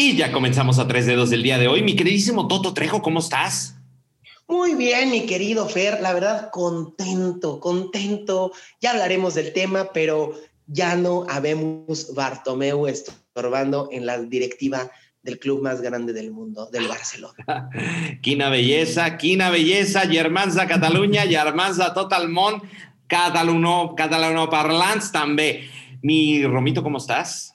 Y ya comenzamos a tres dedos del día de hoy. Mi queridísimo Toto Trejo, ¿cómo estás? Muy bien, mi querido Fer, la verdad contento, contento. Ya hablaremos del tema, pero ya no habemos Bartomeu estorbando en la directiva del club más grande del mundo, del Barcelona. quina belleza, quina belleza, Germanza Cataluña, Germanza Totalmont, Cataluno, Cataluno Parlants también. Mi Romito, ¿cómo estás?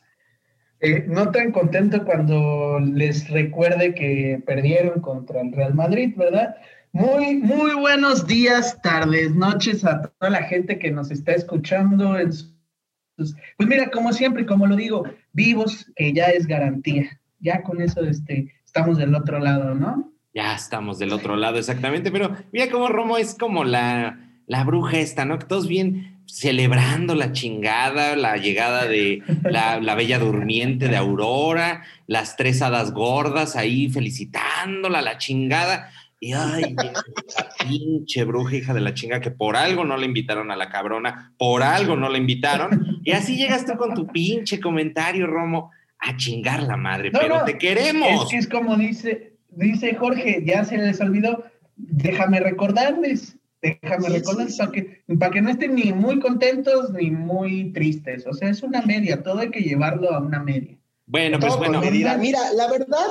Eh, no tan contento cuando les recuerde que perdieron contra el Real Madrid, ¿verdad? Muy, muy buenos días, tardes, noches a toda la gente que nos está escuchando. En pues mira, como siempre, como lo digo, vivos, que ya es garantía. Ya con eso este, estamos del otro lado, ¿no? Ya estamos del otro lado, exactamente. Pero mira cómo Romo es como la, la bruja esta, ¿no? Que todos bien celebrando la chingada, la llegada de la, bella durmiente de Aurora, las tres hadas gordas ahí felicitándola, la chingada. Y ay, la pinche bruja hija de la chinga que por algo no le invitaron a la cabrona, por algo no la invitaron. Y así llegaste con tu pinche comentario, Romo, a chingar la madre, pero te queremos. Es que es como dice, dice Jorge, ya se les olvidó, déjame recordarles, Déjame recordar, para que, para que no estén ni muy contentos ni muy tristes. O sea, es una media, todo hay que llevarlo a una media. Bueno, pues bueno. Mira, la verdad,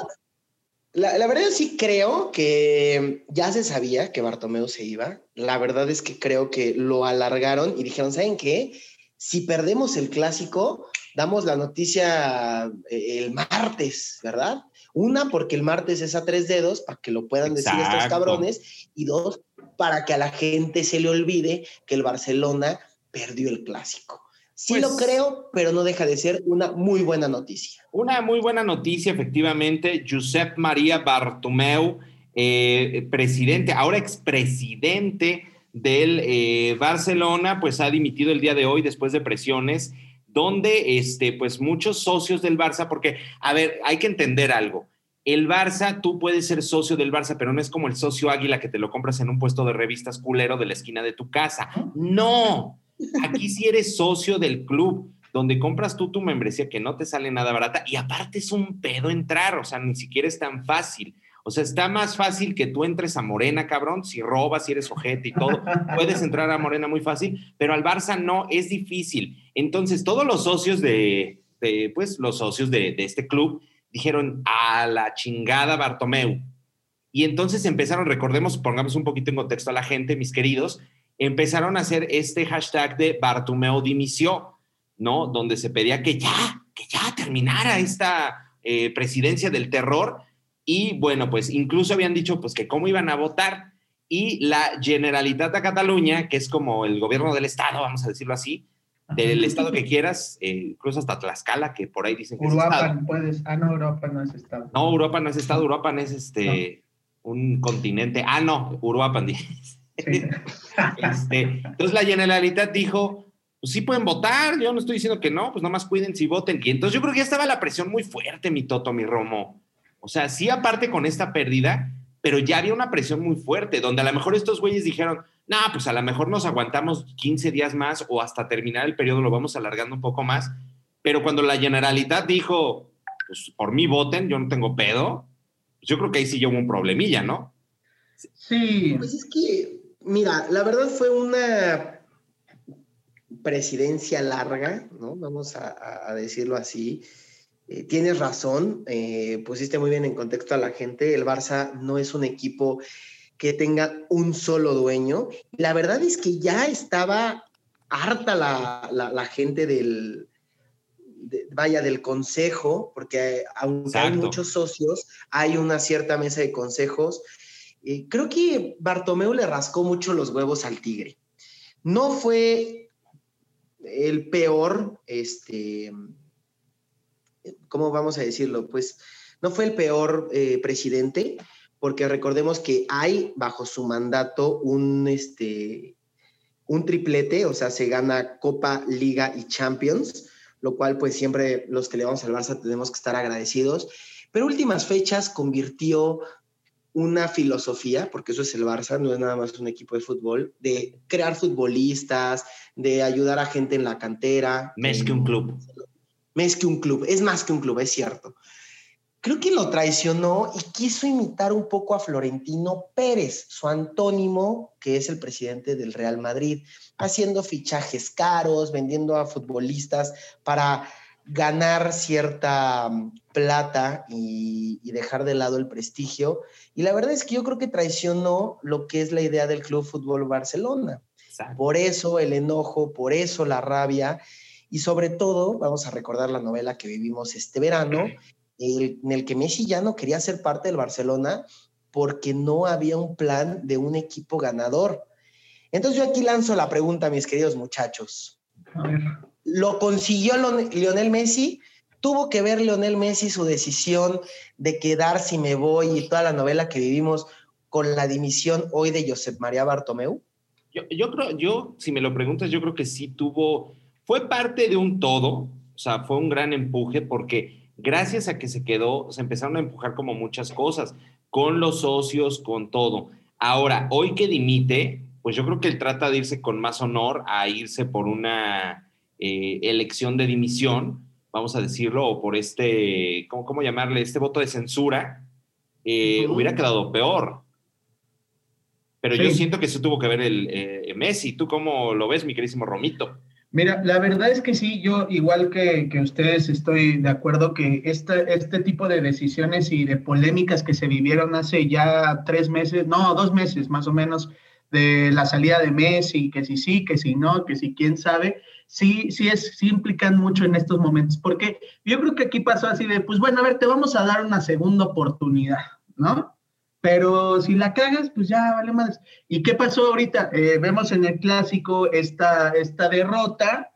la, la, verdad sí creo que ya se sabía que Bartomeu se iba. La verdad es que creo que lo alargaron y dijeron, ¿saben qué? Si perdemos el clásico, damos la noticia eh, el martes, ¿verdad? Una, porque el martes es a tres dedos, para que lo puedan decir estos cabrones. Y dos, para que a la gente se le olvide que el Barcelona perdió el clásico. Sí lo pues creo, pero no deja de ser una muy buena noticia. Una muy buena noticia, efectivamente. Josep María Bartomeu, eh, presidente, ahora expresidente del eh, Barcelona, pues ha dimitido el día de hoy después de presiones, donde este, pues muchos socios del Barça, porque, a ver, hay que entender algo el Barça, tú puedes ser socio del Barça, pero no es como el socio Águila que te lo compras en un puesto de revistas culero de la esquina de tu casa. No, aquí sí eres socio del club, donde compras tú tu membresía que no te sale nada barata y aparte es un pedo entrar, o sea, ni siquiera es tan fácil. O sea, está más fácil que tú entres a Morena, cabrón, si robas, si eres ojete y todo, puedes entrar a Morena muy fácil, pero al Barça no, es difícil. Entonces, todos los socios de, pues, los socios de, de este club, dijeron a la chingada Bartomeu. Y entonces empezaron, recordemos, pongamos un poquito en contexto a la gente, mis queridos, empezaron a hacer este hashtag de Bartomeu dimisión, ¿no? Donde se pedía que ya, que ya terminara esta eh, presidencia del terror. Y bueno, pues incluso habían dicho pues que cómo iban a votar. Y la Generalitat de Cataluña, que es como el gobierno del Estado, vamos a decirlo así, del estado que quieras, eh, incluso hasta Tlaxcala, que por ahí dicen que Uruapan, es puedes. Ah, no, Europa no es estado. No, Europa no es estado, Europa es este, un continente. Ah, no, Uruapan. este, entonces la Generalitat dijo, pues sí pueden votar, yo no estoy diciendo que no, pues nomás cuiden si voten. Y entonces yo creo que ya estaba la presión muy fuerte, mi Toto, mi Romo. O sea, sí aparte con esta pérdida, pero ya había una presión muy fuerte, donde a lo mejor estos güeyes dijeron, no, pues a lo mejor nos aguantamos 15 días más o hasta terminar el periodo lo vamos alargando un poco más. Pero cuando la Generalitat dijo, pues por mí voten, yo no tengo pedo, pues yo creo que ahí sí hubo un problemilla, ¿no? Sí. Pues es que, mira, la verdad fue una presidencia larga, ¿no? Vamos a, decirlo así. Eh, tienes razón, eh, pusiste muy bien en contexto a la gente. El Barça no es un equipo que tenga un solo dueño. La verdad es que ya estaba harta la, gente del, vaya, del consejo, porque aunque hay muchos socios, hay una cierta mesa de consejos. Eh, creo que Bartomeu le rascó mucho los huevos al tigre. No fue el peor, este, ¿cómo vamos a decirlo? Pues no fue el peor eh, presidente, porque recordemos que hay bajo su mandato un, este, un triplete, o sea, se gana Copa, Liga y Champions, lo cual pues siempre los que le vamos al Barça tenemos que estar agradecidos. Pero últimas fechas convirtió una filosofía, porque eso es el Barça, no es nada más un equipo de fútbol, de crear futbolistas, de ayudar a gente en la cantera. Más que un club. Más que un club, es más que un club, es cierto creo que lo traicionó y quiso imitar un poco a Florentino Pérez, su antónimo, que es el presidente del Real Madrid, haciendo fichajes caros, vendiendo a futbolistas para ganar cierta mm, plata y, dejar de lado el prestigio. Y la verdad es que yo creo que traicionó lo que es la idea del Club Fútbol Barcelona. Por eso el enojo, por eso la rabia. Y sobre todo, vamos a recordar la novela que vivimos este verano, en el que Messi ya no quería ser parte del Barcelona porque no había un plan de un equipo ganador. Entonces yo aquí lanzo la pregunta, mis queridos muchachos. ¿Lo consiguió Lionel Messi? ¿Tuvo que ver Lionel Messi su decisión de quedar si me voy y toda la novela que vivimos con la dimisión hoy de Josep María Bartomeu? Yo, yo creo, yo, si me lo preguntas, yo creo que sí tuvo, fue parte de un todo, o sea, fue un gran empuje porque gracias a que se quedó, se empezaron a empujar como muchas cosas, con los socios, con todo. Ahora, hoy que dimite, pues yo creo que él trata de irse con más honor a irse por una eh, elección de dimisión, vamos a decirlo, o por este, ¿cómo, cómo llamarle? Este voto de censura, eh, hubiera quedado peor. Pero yo siento que eso tuvo que ver el eh, Messi. ¿Tú cómo lo ves, mi querísimo Romito? Mira, la verdad es que sí, yo igual que, ustedes estoy de acuerdo que este, este tipo de decisiones y de polémicas que se vivieron hace ya tres meses, no, dos meses más o menos, de la salida de Messi, que si sí, que si no, que si quién sabe, sí, sí, es, sí implican mucho en estos momentos, porque yo creo que aquí pasó así de, pues bueno, a ver, te vamos a dar una segunda oportunidad, ¿no? Pero si la cagas, pues ya vale más. ¿Y qué pasó ahorita? Eh, vemos en el clásico esta, esta derrota,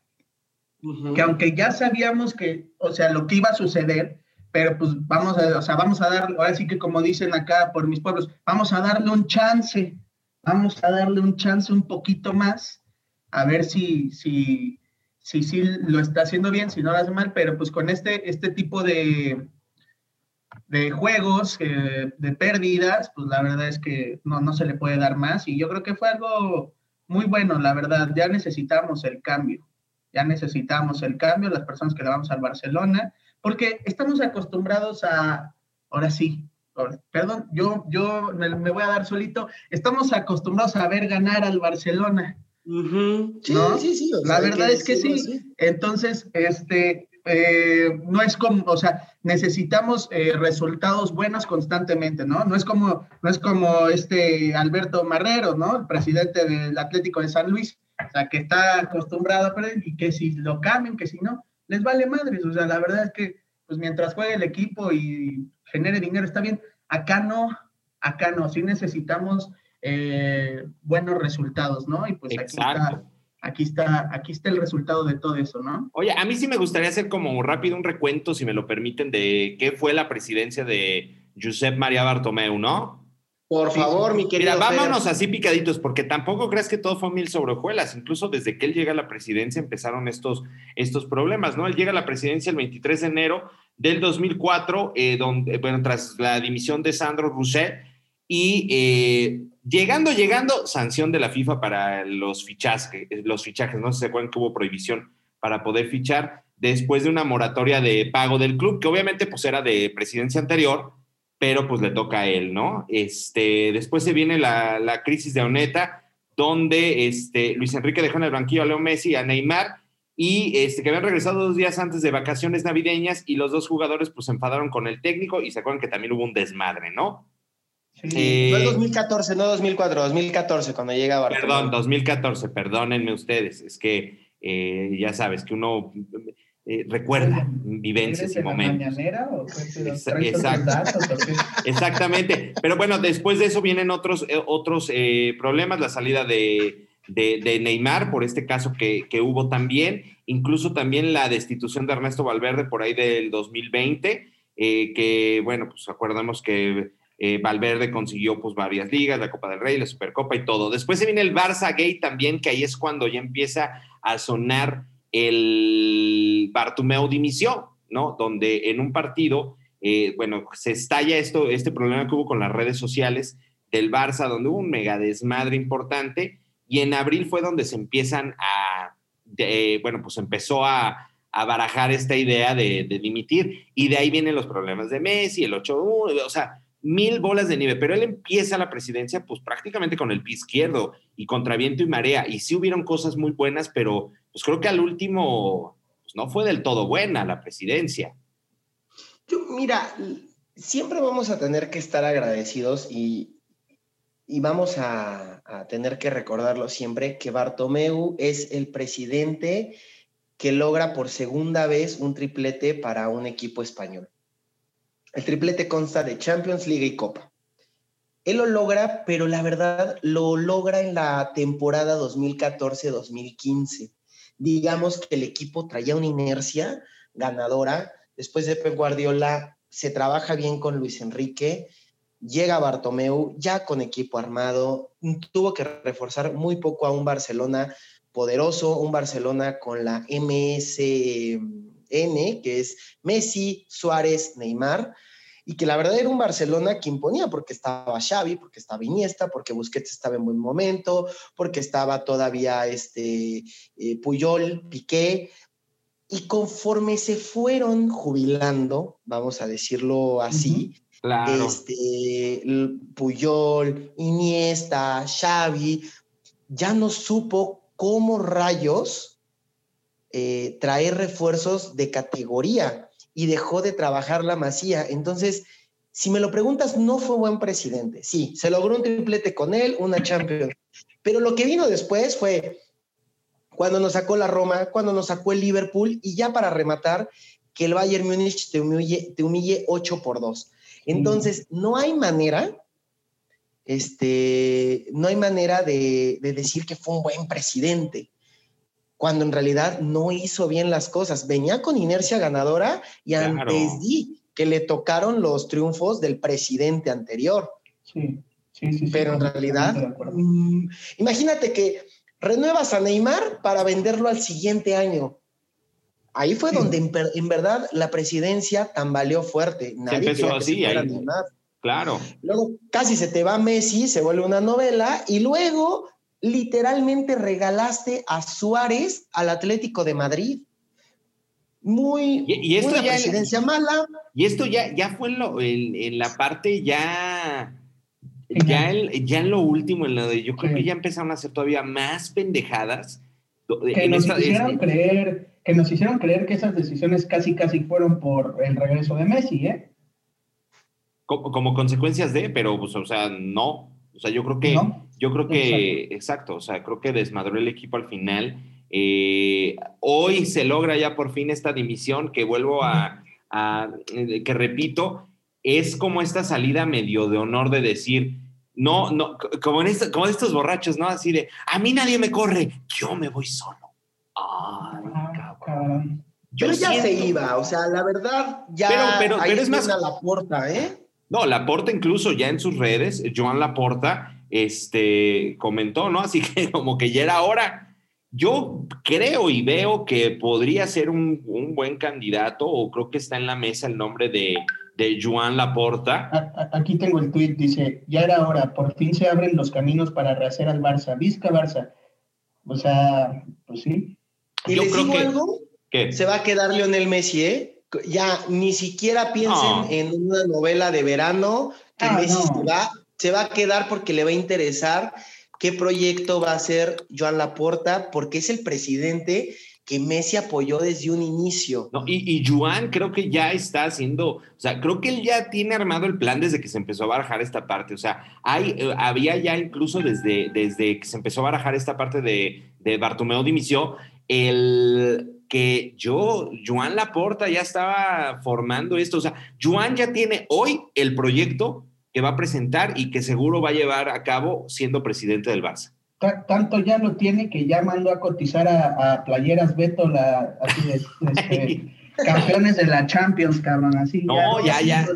que aunque ya sabíamos que, o sea, lo que iba a suceder, pero pues vamos a, o sea, vamos a dar, ahora sí que como dicen acá por mis pueblos, vamos a darle un chance, vamos a darle un chance un poquito más, a ver si, si, si, si lo está haciendo bien, si no lo hace mal, pero pues con este, este tipo de, de juegos, eh, de pérdidas, pues la verdad es que no, no se le puede dar más. Y yo creo que fue algo muy bueno, la verdad. Ya necesitamos el cambio. Ya necesitamos el cambio, las personas que le vamos al Barcelona, porque estamos acostumbrados a, ahora sí, perdón, yo, yo me, voy a dar solito, estamos acostumbrados a ver ganar al Barcelona. Sí, sí, sí. la verdad es que sí. Entonces, este, eh, no es como, o sea, necesitamos eh, resultados buenos constantemente, ¿no? No es como, no es como este Alberto Marrero, ¿no? El presidente del Atlético de San Luis, o sea, que está acostumbrado a perder y que si lo cambian, que si no, les vale madres, o sea, la verdad es que, pues mientras juegue el equipo y genere dinero, está bien. Acá no, acá no, sí necesitamos eh, buenos resultados, ¿no? Y pues aquí está aquí está, aquí está el resultado de todo eso, ¿no? Oye, a mí sí me gustaría hacer como rápido un recuento, si me lo permiten, de qué fue la presidencia de Josep María Bartomeu, ¿no? Por favor, mi querido. Mira, vámonos así picaditos, porque tampoco crees que todo fue mil sobre hojuelas. Incluso desde que él llega a la presidencia empezaron estos, estos problemas, ¿no? Él llega a la presidencia el 23 de enero del 2004, eh, donde, bueno, tras la dimisión de Sandro Rousset, y eh, llegando, llegando, sanción de la FIFA para los fichajes, los fichajes, no sé si se acuerdan que hubo prohibición para poder fichar después de una moratoria de pago del club, que obviamente pues era de presidencia anterior, pero pues le toca a él, ¿no? Este, después se viene la, crisis de Oneta, donde este, Luis Enrique dejó en el banquillo a Leo Messi a Neymar, y este, que habían regresado dos días antes de vacaciones navideñas, y los dos jugadores pues se enfadaron con el técnico y se acuerdan que también hubo un desmadre, ¿no? Sí, fue 2014, no 2004, 2014 cuando llega Barcelona. Perdón, 2014, perdónenme ustedes, es que eh, ya sabes que uno eh, recuerda vivencias y momentos. o Exacto. Exactamente, pero bueno, después de eso vienen otros, eh, otros problemas, la salida de, de, Neymar, por este caso que, que, hubo también, incluso también la destitución de Ernesto Valverde por ahí del 2020, que bueno, pues acordamos que eh, Valverde consiguió pues varias ligas, la Copa del Rey, la Supercopa y todo. Después se viene el Barça Gate también, que ahí es cuando ya empieza a sonar el Bartumeo dimisión, ¿no? Donde en un partido, eh, bueno, se estalla esto, este problema que hubo con las redes sociales del Barça, donde hubo un mega desmadre importante, y en abril fue donde se empiezan a, bueno, pues empezó a, barajar esta idea de, dimitir. Y de ahí vienen los problemas de Messi, el 8-1, o sea, mil bolas de nieve. Pero él empieza la presidencia pues prácticamente con el pie izquierdo y contra viento y marea. Y sí hubieron cosas muy buenas, pero pues creo que al último pues, no fue del todo buena la presidencia. Yo, mira, siempre vamos a tener que estar agradecidos y, y vamos a, a, tener que recordarlo siempre que Bartomeu es el presidente que logra por segunda vez un triplete para un equipo español. El triplete consta de Champions League y Copa. Él lo logra, pero la verdad lo logra en la temporada 2014-2015. Digamos que el equipo traía una inercia ganadora. Después de Pep Guardiola se trabaja bien con Luis Enrique, llega Bartomeu ya con equipo armado, tuvo que reforzar muy poco a un Barcelona poderoso, un Barcelona con la MSN, que es Messi, Suárez, Neymar, y que la verdad era un Barcelona que imponía porque estaba Xavi, porque estaba Iniesta, porque Busquets estaba en buen momento, porque estaba todavía este, eh, Puyol, Piqué, y conforme se fueron jubilando, vamos a decirlo así, este, Puyol, Iniesta, Xavi, ya no supo cómo rayos eh, traer refuerzos de categoría y dejó de trabajar la masía. Entonces, si me lo preguntas, no fue buen presidente. Sí, se logró un triplete con él, una Champions. Pero lo que vino después fue cuando nos sacó la Roma, cuando nos sacó el Liverpool y ya para rematar, que el Bayern Múnich te humille, te humille 8 por 2. Entonces, no hay manera este, no hay manera de, decir que fue un buen presidente, cuando en realidad no hizo bien las cosas. Venía con inercia ganadora y antes di que le tocaron los triunfos del presidente anterior. Sí, sí, sí. Pero en realidad, mm, imagínate que renuevas a Neymar para venderlo al siguiente año. Ahí fue donde en, verdad la presidencia tambaleó fuerte. Nadie empezó así, Claro. Luego casi se te va Messi, se vuelve una novela y luego literalmente regalaste a Suárez al Atlético de Madrid. Muy, y, esto una presidencia mala. Y esto ya, ya fue en, lo, en, la parte ya, ya, ya en lo último, en lo de yo creo que ya empezaron a hacer todavía más pendejadas. Que nos hicieron creer, que nos hicieron creer que esas decisiones casi casi fueron por el regreso de Messi, ¿eh? como, consecuencias de, pero pues, o sea, no. O sea, yo creo que, yo creo que, exacto. o sea, creo que desmadró el equipo al final. Eh, hoy se logra ya por fin esta dimisión que vuelvo a, eh, que repito, es como esta salida medio de honor de decir, no, no, como, en como estos borrachos, ¿no? Así de, a mí nadie me corre, yo me voy solo. Ay, ah, cabrón. Yo ya se iba, o sea, la verdad, ya pero, pero, es más la puerta, ¿eh? No, Laporta incluso ya en sus redes, Joan Laporta, este, comentó, ¿no? Así que como que ya era hora. Yo creo y veo que podría ser un, buen candidato, o creo que está en la mesa el nombre de, de Joan Laporta. Aquí tengo el tuit, dice, ya era hora, por fin se abren los caminos para rehacer al Barça. Vizca Barça. O sea, pues sí. ¿Y Yo creo que, algo? Se va a quedar Lionel Messi, ¿eh? Ya ni siquiera piensen en una novela de verano que ah, Messi se, va, se va a quedar porque le va a interesar qué proyecto va a hacer Joan Laporta, porque es el presidente que Messi apoyó desde un inicio. y, y Joan creo que ya está haciendo, o sea, creo que él ya tiene armado el plan desde que se empezó a barajar esta parte, o sea, hay, eh, había ya incluso desde, desde que se empezó a barajar esta parte de, de Bartomeu el que yo, Joan Laporta ya estaba formando esto. O sea, Joan ya tiene hoy el proyecto que va a presentar y que seguro va a llevar a cabo siendo presidente del Barça. Tanto ya lo tiene que ya mandó a cotizar a, Playeras Beto, la, este, campeones de la Champions, cabrón, así. No, ya, ya.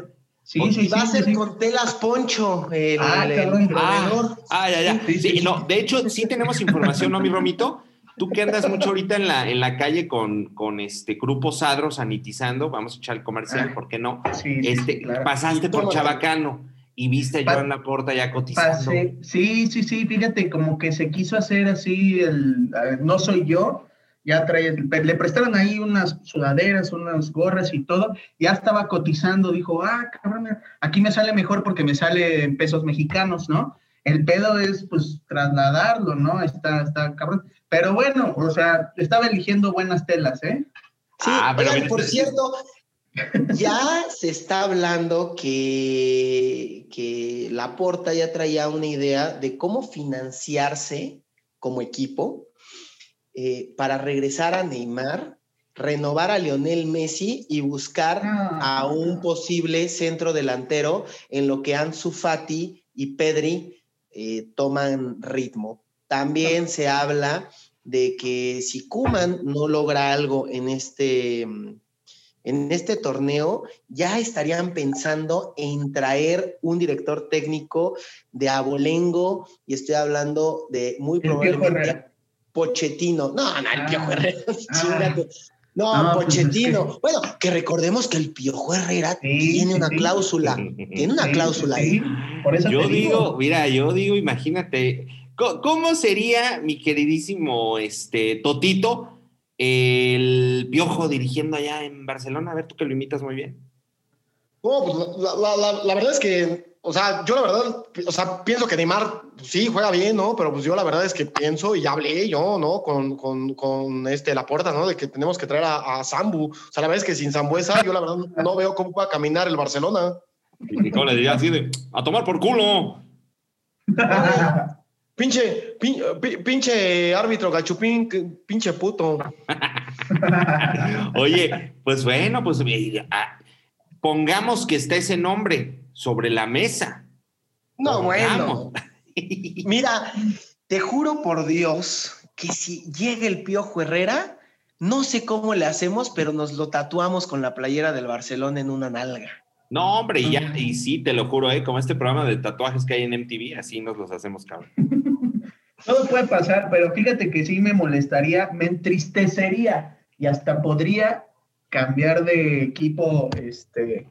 Sí, sí, va a ser con telas poncho. ah, cabrón, ah, ah, ya, ya. no, de hecho, sí tenemos información, ¿no, mi Romito? Tú que andas mucho ahorita en la, en la calle con, con este grupo Sadro sanitizando, vamos a echar el comercial, ah, ¿por qué no? este, Pasaste por Chabacano y viste a Joan Laporta ya cotizando. sí, sí, sí, fíjate, como que se quiso hacer así el no soy yo, ya trae, le prestaron ahí unas sudaderas, unas gorras y todo, ya estaba cotizando, dijo, ah, cabrón, aquí me sale mejor porque me sale en pesos mexicanos, ¿no? El pedo es, pues, trasladarlo, ¿no? Está, está cabrón. Pero bueno, o sea, estaba eligiendo buenas telas, ¿eh? Sí, ah, pero por cierto, ya se está hablando que, que Laporta ya traía una idea de cómo financiarse como equipo eh, para regresar a Neymar, renovar a Lionel Messi y buscar ah. a un posible centro delantero en lo que Ansu Fati y Pedri eh, toman ritmo. También se habla de que si Kuman no logra algo en este, en este torneo, ya estarían pensando en traer un director técnico de abolengo, y estoy hablando de muy probablemente Pochettino. No, no, el Piojo ah. Herrera. Ah. No, pues Pochettino. Bueno, que recordemos que el Piojo Herrera tiene una cláusula. Tiene una cláusula ahí. Por eso yo digo, mira, yo digo, imagínate, ¿cómo sería mi queridísimo este, Totito, el Piojo dirigiendo allá en Barcelona? A ver, tú que lo imitas muy bien. No, pues la verdad es que o sea, yo la verdad, o sea, pienso que Neymar pues, sí juega bien, ¿no? Pero pues yo la verdad es que pienso y hablé yo, ¿no? Con, con, con este Laporta, ¿no? De que tenemos que traer a, a, Sambu. O sea, la verdad es que sin Zambuesa yo la verdad no veo cómo pueda caminar el Barcelona. ¿Y cómo le diría así de a tomar por culo? pinche, pinche árbitro gachupín, pinche puto. Oye, pues bueno, pues ah, pongamos que está ese nombre sobre la mesa. No, bueno. Mira, te juro por Dios que si llega el Piojo Herrera, no sé cómo le hacemos, pero nos lo tatuamos con la playera del Barcelona en una nalga. No, hombre, y, ya, y sí, te lo juro, ¿eh? como este programa de tatuajes que hay en MTV, así nos los hacemos, cabrón. Todo puede pasar, pero fíjate que sí me molestaría, me entristecería y hasta podría cambiar de equipo, este,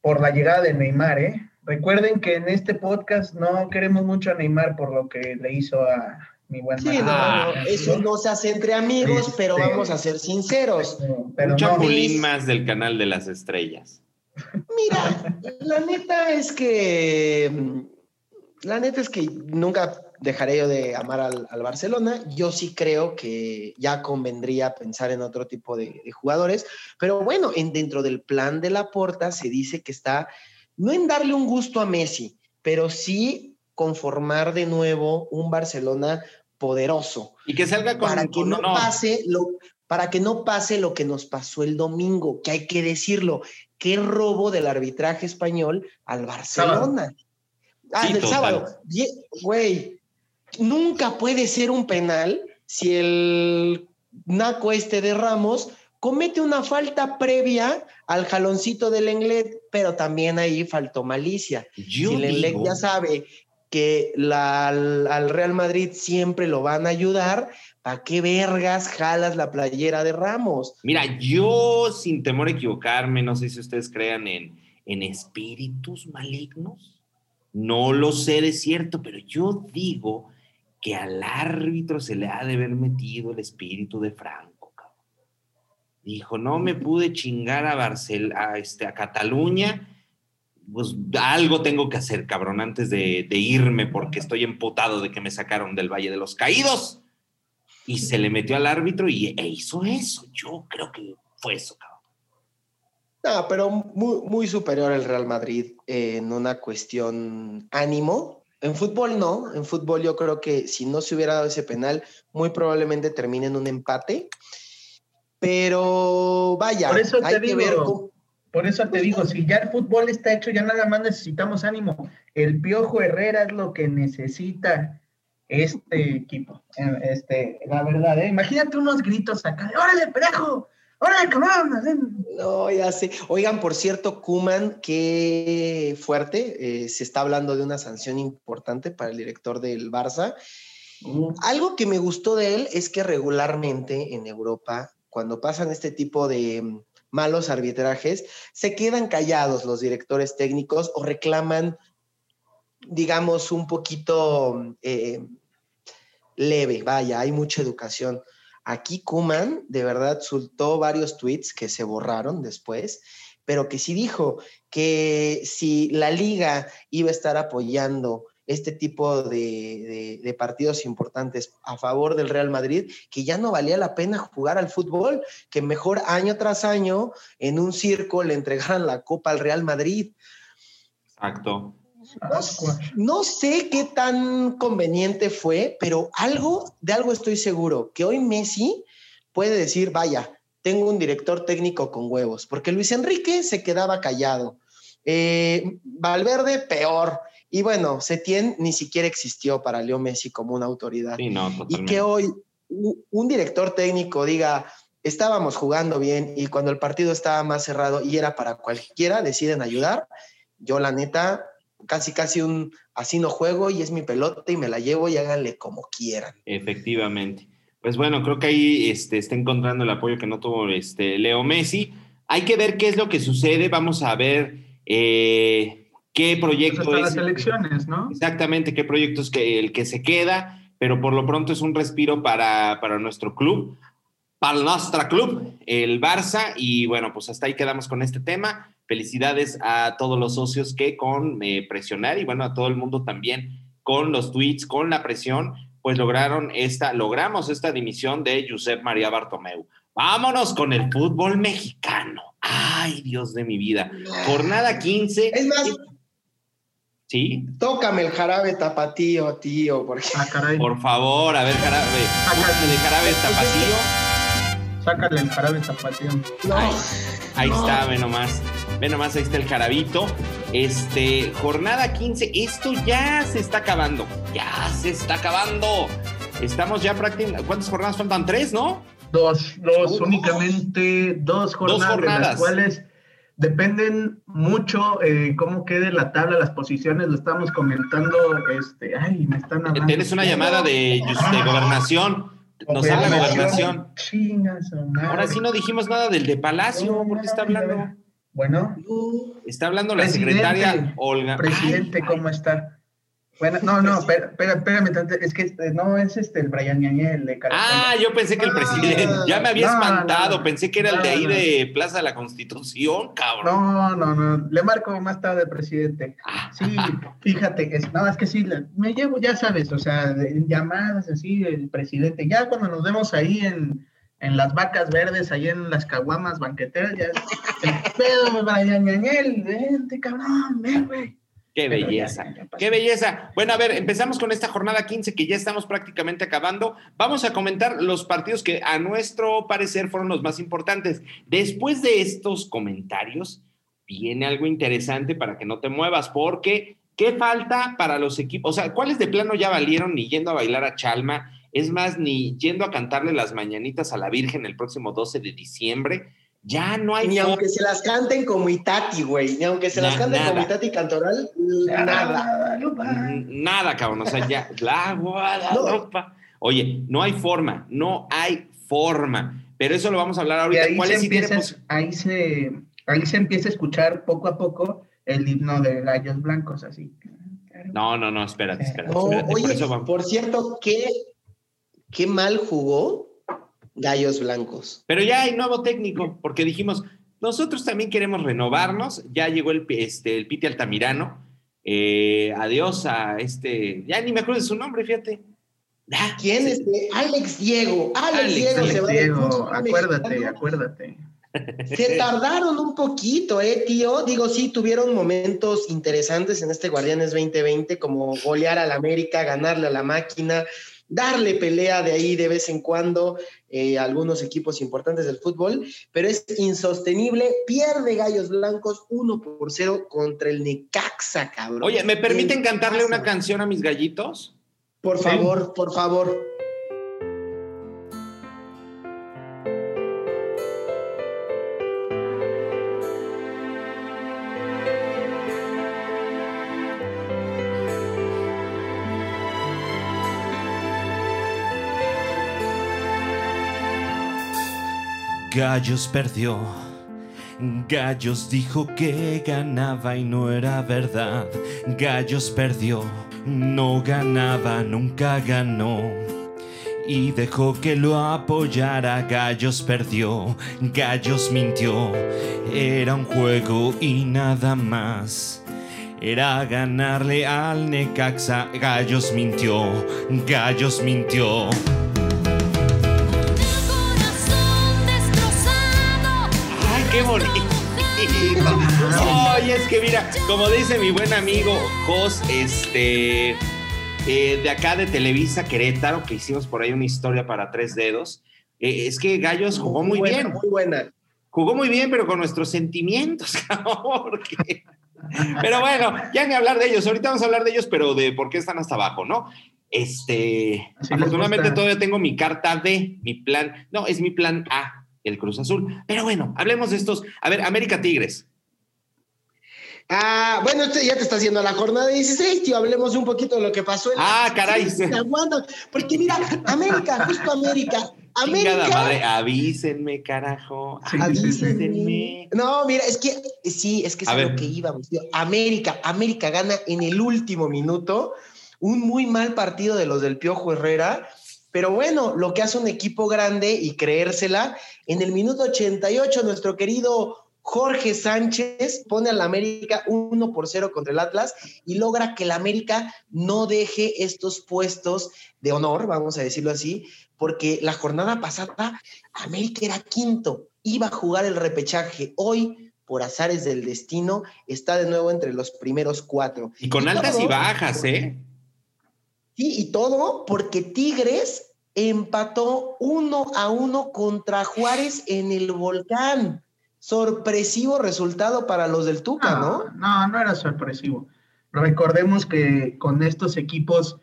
por la llegada de Neymar, ¿eh? Recuerden que en este podcast no queremos mucho a Neymar por lo que le hizo a mi buen Sí, no, eso no se hace entre amigos, pero este, vamos a ser sinceros. Un chapulín más del canal de las estrellas. Mira, la neta es que la neta es que nunca dejaré yo de amar al, Barcelona. Yo sí creo que ya convendría pensar en otro tipo de, jugadores, pero bueno, en, dentro del plan de la porta se dice que está, no en darle un gusto a Messi, pero sí conformar de nuevo un Barcelona poderoso. Y que salga con para que no, pase lo para que no pase lo que nos pasó el domingo, que hay que decirlo, qué robo del arbitraje español al Barcelona. Ah, del sábado. Güey, nunca puede ser un penal si el naco este de Ramos comete una falta previa al jaloncito del Englet, pero también ahí faltó malicia. si el Englet ya sabe que al, Real Madrid siempre lo van a ayudar, ¿para qué vergas jalas la playera de Ramos? Mira, yo sin temor a equivocarme, no sé si ustedes crean en, en espíritus malignos, no lo sé de cierto, pero yo digo que al árbitro se le ha de haber metido el espíritu de Franco. Cabrón. Dijo, no me pude chingar a, Barcel a, este, a Cataluña, pues algo tengo que hacer, cabrón, antes de, irme porque estoy emputado de que me sacaron del Valle de los Caídos. Y se le metió al árbitro y e hizo eso. Yo creo que fue eso, cabrón. No, pero muy, muy superior el Real Madrid en una cuestión ánimo, en fútbol no, en fútbol yo creo que si no se hubiera dado ese penal, muy probablemente termine en un empate. Pero vaya, por eso te digo, Por eso te digo, si ya el fútbol está hecho, ya nada más necesitamos ánimo. El Piojo Herrera es lo que necesita este equipo. Este, la verdad, ¿eh? imagínate unos gritos acá, ¡órale, perejo! ¡Órale, cabrón! No, ya sé. Oigan, por cierto, Kuman, qué fuerte. Eh, se está hablando de una sanción importante para el director del Barça. Algo que me gustó de él es que regularmente en Europa, cuando pasan este tipo de mm, malos arbitrajes, se quedan callados los directores técnicos o reclaman, digamos, un poquito eh, leve. Vaya, hay mucha educación Aquí Kuman de verdad soltó varios tweets que se borraron después, pero que sí dijo que si la liga iba a estar apoyando este tipo de, partidos importantes a favor del Real Madrid, que ya no valía la pena jugar al fútbol, que mejor año tras año en un circo le entregaran la copa al Real Madrid. Exacto. No, sé qué tan conveniente fue, pero algo, de algo estoy seguro, que hoy Messi puede decir, vaya, tengo un director técnico con huevos, porque Luis Enrique se quedaba callado. Eh, Valverde, peor. Y bueno, Setién ni siquiera existió para Leo Messi como una autoridad. y que hoy un director técnico diga, estábamos jugando bien y cuando el partido estaba más cerrado y era para cualquiera, deciden ayudar. Yo la neta, casi casi un así no juego y es mi pelota y me la llevo y háganle como quieran. Efectivamente. Pues bueno, creo que ahí este, está encontrando el apoyo que no tuvo este, Leo Messi. Hay que ver qué es lo que sucede. Vamos a ver eh, qué proyecto pues es. las elecciones, ¿no? Exactamente, qué proyecto es que, el que se queda, pero por lo pronto es un respiro para, para nuestro club, para nuestro club, el Barça. Y bueno, pues hasta ahí quedamos con este tema. Felicidades a todos los socios que con eh, presionar y bueno, a todo el mundo también con los tweets, con la presión, pues lograron esta, logramos esta dimisión de Josep María Bartomeu. Vámonos con el fútbol mexicano. Ay, Dios de mi vida. Jornada 15. Es más, ¿Sí? Tócame el jarabe tapatío, tío. Porque... Ah, por favor, a ver, jarabe. Sácale el jarabe tapatío. Sácale el jarabe tapatío. No. ahí está, ve nomás. Ve nomás, ahí está el carabito. Este, jornada 15, esto ya se está acabando. Ya se está acabando. Estamos ya prácticamente. ¿Cuántas jornadas faltan? Tres, ¿no? Dos, dos, únicamente dos jornadas, dos jornadas. las cuales dependen mucho eh, cómo quede la tabla, las posiciones, lo estamos comentando, este, ay, me están hablando. Tienes una llamada de, de gobernación. Nos habla gobernación. Ahora sí no dijimos nada del de Palacio, porque está hablando. Bueno. Está hablando la secretaria Olga. Presidente, ¿cómo está? Bueno, no, no, espérame, es que este, no es este el Brian Ñañel de Ah, yo pensé que el presidente, ya me había espantado, pensé que era el de ahí de Plaza de la Constitución, cabrón. No, no, no, le marco más tarde presidente. Ah. Sí, fíjate, es, no, es que sí, me llevo, ya sabes, o sea, en llamadas así, el presidente, ya cuando nos vemos ahí en, en las vacas verdes, ahí en las caguamas banqueteras, ya, el pedo, Brian Ñañel, vente, cabrón, ven, güey. Qué belleza, qué belleza. Bueno, a ver, empezamos con esta jornada 15 que ya estamos prácticamente acabando. Vamos a comentar los partidos que a nuestro parecer fueron los más importantes. Después de estos comentarios, viene algo interesante para que no te muevas, porque ¿qué falta para los equipos? O sea, ¿cuáles de plano ya valieron ni yendo a bailar a Chalma? Es más, ni yendo a cantarle las mañanitas a la Virgen el próximo 12 de diciembre ya no hay. Ni aunque se las canten como Itati, güey. Ni aunque se las canten como Itati Cantoral, nada. Nada, cabrón. O sea, ya. La Guadalupa. Oye, no hay forma. No hay forma. Pero eso lo vamos a hablar ahorita. Ahí, ¿Cuál se es empieza, ahí, se, ahí se empieza a escuchar poco a poco el himno de gallos blancos, así. No, no, no, espérate, espérate. oye, por, por cierto, ¿qué, qué mal jugó Gallos Blancos. Pero ya hay nuevo técnico, porque dijimos, nosotros también queremos renovarnos. Ya llegó el, este, el Piti Altamirano. Eh, adiós a este, ya ni me acuerdo de su nombre, fíjate. ¿Quién es? Alex Diego. Alex, Diego se va Diego, acuérdate, acuérdate. Se tardaron un poquito, eh, tío. Digo, sí, tuvieron momentos interesantes en este Guardianes 2020, como golear al América, ganarle a la máquina, darle pelea de ahí de vez en cuando eh, a algunos equipos importantes del fútbol, pero es insostenible. Pierde Gallos Blancos 1 por 0 contra el Necaxa, cabrón. Oye, ¿me permiten cantarle una canción a mis gallitos? Por favor, por favor. Gallos perdió. Gallos dijo que ganaba y no era verdad. Gallos perdió. No ganaba, nunca ganó. y dejó que lo apoyara. Gallos perdió, Gallos mintió. Era un juego y nada más. Era ganarle al Necaxa. Gallos mintió, Gallos mintió. Qué bonito! Ay, es que mira, como dice mi buen amigo Jos, este eh, de acá de Televisa Querétaro, que hicimos por ahí una historia para tres dedos. Eh, es que Gallos jugó muy, bien. Muy buena. Jugó muy bien, pero con nuestros sentimientos, Pero bueno, ya ni hablar de ellos. Ahorita vamos a hablar de ellos, pero de por qué están hasta abajo, ¿no? Este, afortunadamente todavía tengo mi carta D, mi plan, no, es mi plan A, el Cruz Azul. Pero bueno, hablemos de estos. A ver, América Tigres. Ah, bueno, este ya te está haciendo la jornada 16, tío. Hablemos un poquito de lo que pasó. En ah, caray. Porque mira, América, justo América. América. madre, avísenme, carajo. avísenme. No, mira, es que sí, es que es a, lo que íbamos. Tío. América, América gana en el último minuto. Un muy mal partido de los del Piojo Herrera. Pero bueno, lo que hace un equipo grande y creérsela, en el minuto 88, nuestro querido Jorge Sánchez pone al América 1 por 0 contra el Atlas y logra que el América no deje estos puestos de honor, vamos a decirlo así, porque la jornada pasada América era quinto, iba a jugar el repechaje. Hoy, por azares del destino, está de nuevo entre los primeros cuatro. Y con altas y bajas, ¿eh? Sí, y todo porque Tigres empató uno a uno contra Juárez en el volcán sorpresivo resultado para los del Tuca, ¿no? No, no, era sorpresivo. Recordemos que con estos equipos,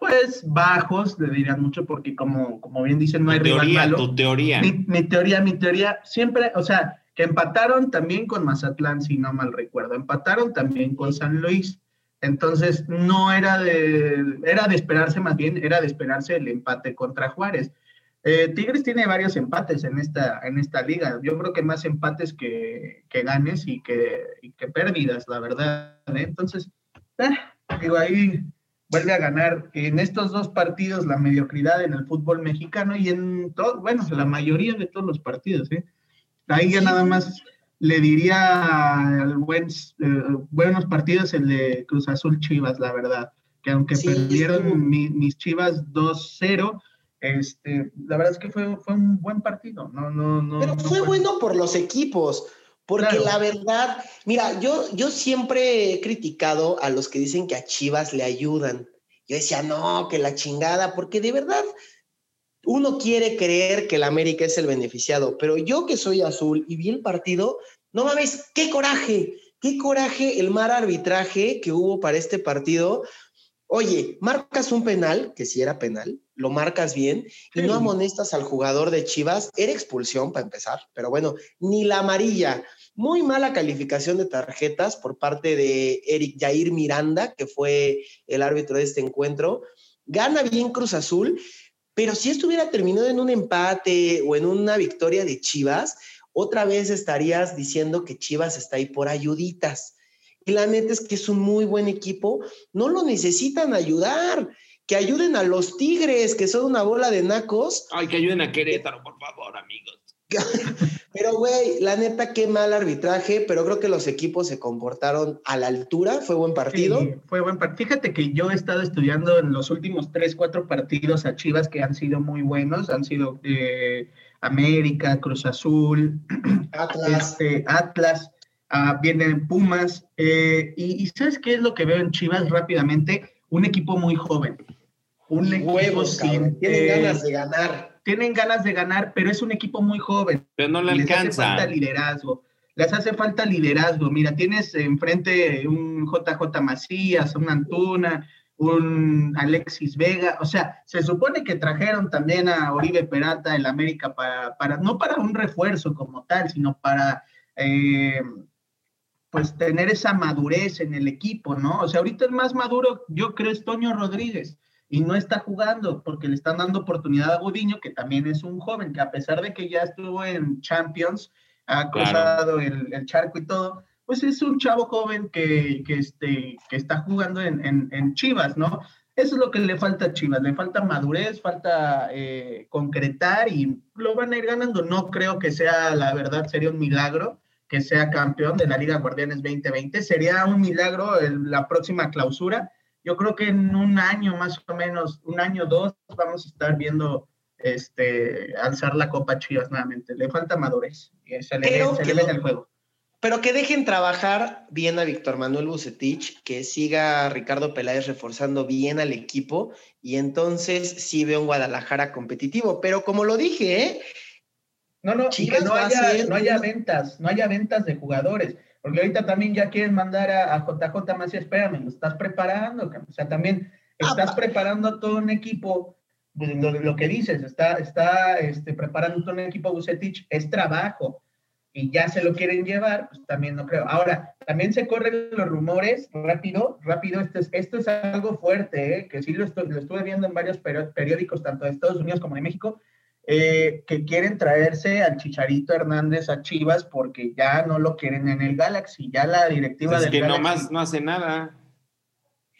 pues bajos, le dirían mucho, porque como, como bien dicen, no hay teoría, Tu teoría. Mi, teoría, mi teoría, siempre, o sea, que empataron también con Mazatlán, si no mal recuerdo. Empataron también con San Luis. Entonces, no era de, era de esperarse más bien, era de esperarse el empate contra Juárez. Eh, Tigres tiene varios empates en esta, en esta liga. Yo creo que más empates que, ganes y que, que, pérdidas, la verdad. ¿eh? Entonces, eh, digo, ahí vuelve a ganar en estos dos partidos la mediocridad en el fútbol mexicano y en todo, bueno, la mayoría de todos los partidos. Ahí ya nada más le diría al buen, buenos partidos el de Cruz Azul Chivas, la verdad. Que aunque perdieron mis Chivas 2-0 este, la verdad es que fue, fue un buen partido. No, no, no, Pero fue, bueno por los equipos. Porque la verdad, mira, yo, yo siempre he criticado a los que dicen que a Chivas le ayudan. Yo decía, no, que la chingada, porque de verdad uno quiere creer que el América es el beneficiado, pero yo que soy azul y vi el partido, no mames, qué coraje, qué coraje el mal arbitraje que hubo para este partido. Oye, marcas un penal, que si era penal, lo marcas bien y no amonestas al jugador de Chivas, era expulsión para empezar, pero bueno, ni la amarilla. Muy mala calificación de tarjetas por parte de Eric Jair Miranda, que fue el árbitro de este encuentro. Gana bien Cruz Azul, pero si esto hubiera terminado en un empate o en una victoria de Chivas, otra vez estarías diciendo que Chivas está ahí por ayuditas. Y la neta es que es un muy buen equipo, no lo necesitan ayudar que ayuden a los Tigres, que son una bola de nacos. Ay, que ayuden a Querétaro, por favor, amigos. pero, güey, la neta, qué mal arbitraje, pero creo que los equipos se comportaron a la altura. Fue buen partido. Sí, fue buen partido. Fíjate que yo he estado estudiando en los últimos tres, cuatro partidos a Chivas que han sido muy buenos. Han sido eh, América, Cruz Azul, Atlas. Este, Atlas. Ah, vienen Pumas. Eh, y, y, ¿sabes qué es lo que veo en Chivas rápidamente? un equipo muy joven. Un equipo huevos, tienen eh, ganas de ganar. Tienen ganas de ganar, pero es un equipo muy joven. Pero no le les alcanza. Hace falta liderazgo. Les hace falta liderazgo. Mira, tienes enfrente un JJ Macías, un Antuna, un Alexis Vega, o sea, se supone que trajeron también a Oribe Peralta del América para, para, no para un refuerzo como tal, sino para eh, pues tener esa madurez en el equipo, ¿no? O sea, ahorita el más maduro, yo creo, es Toño Rodríguez y no está jugando porque le están dando oportunidad a Gudiño, que también es un joven que a pesar de que ya estuvo en Champions, ha cruzado el, charco y todo, pues es un chavo joven que, que, este, que está jugando en, en, Chivas, ¿no? Eso es lo que le falta a Chivas, le falta madurez, falta eh, concretar y lo van a ir ganando. No creo que sea, la verdad, sería un milagro que sea campeón de la Liga Guardianes 2020. Sería un milagro la próxima clausura. Yo creo que en un año más o menos, un año o dos, vamos a estar viendo este, alzar la Copa Chivas nuevamente. Le falta madurez. Se le, ve, en el juego. Pero que dejen trabajar bien a Víctor Manuel Bucetich, que siga Ricardo Peláez reforzando bien al equipo y entonces sí veo un Guadalajara competitivo. Pero como lo dije, ¿eh? No, no, que no haya, no haya ventas, no haya ventas de jugadores. Porque ahorita también ya quieren mandar a, JJ Macías, espérame, lo estás preparando, o sea, también ah, estás preparando a todo un equipo pues, lo, que dices, está, está este, preparando todo un equipo Bucetich, es trabajo y ya se lo quieren llevar, pues también no creo. Ahora, también se corren los rumores, rápido, rápido, esto es, esto es algo fuerte, ¿eh? que sí lo, lo, estuve viendo en varios periódicos, tanto de Estados Unidos como de México, eh, que quieren traerse al Chicharito Hernández a Chivas porque ya no lo quieren en el Galaxy, ya la directiva pues es que nomás no hace nada.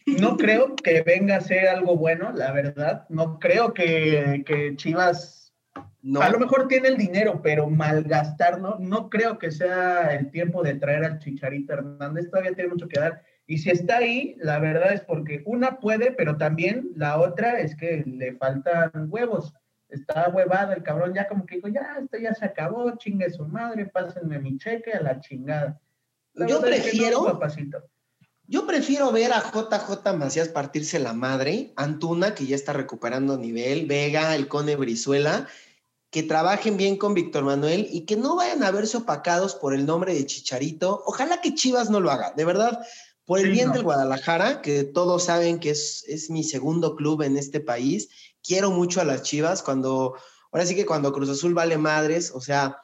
No creo que venga a ser algo bueno, la verdad. No creo que, que Chivas. No. A lo mejor tiene el dinero, pero malgastarlo, no creo que sea el tiempo de traer al Chicharito Hernández. Todavía tiene mucho que dar. Y si está ahí, la verdad es porque una puede, pero también la otra es que le faltan huevos. Está huevado el cabrón, ya como que dijo, ya, esto ya se acabó, chingue su madre, pásenme mi cheque a la chingada. Yo prefiero. papacito yo prefiero ver a JJ Macías partirse la madre, Antuna, que ya está recuperando nivel, Vega, el Cone Brizuela, que trabajen bien con Víctor Manuel y que no vayan a verse opacados por el nombre de Chicharito. Ojalá que Chivas no lo haga, de verdad, por el bien del Guadalajara, que todos saben que es, es mi segundo club en este país. Quiero mucho a las Chivas cuando, ahora sí que cuando Cruz Azul vale madres, o sea,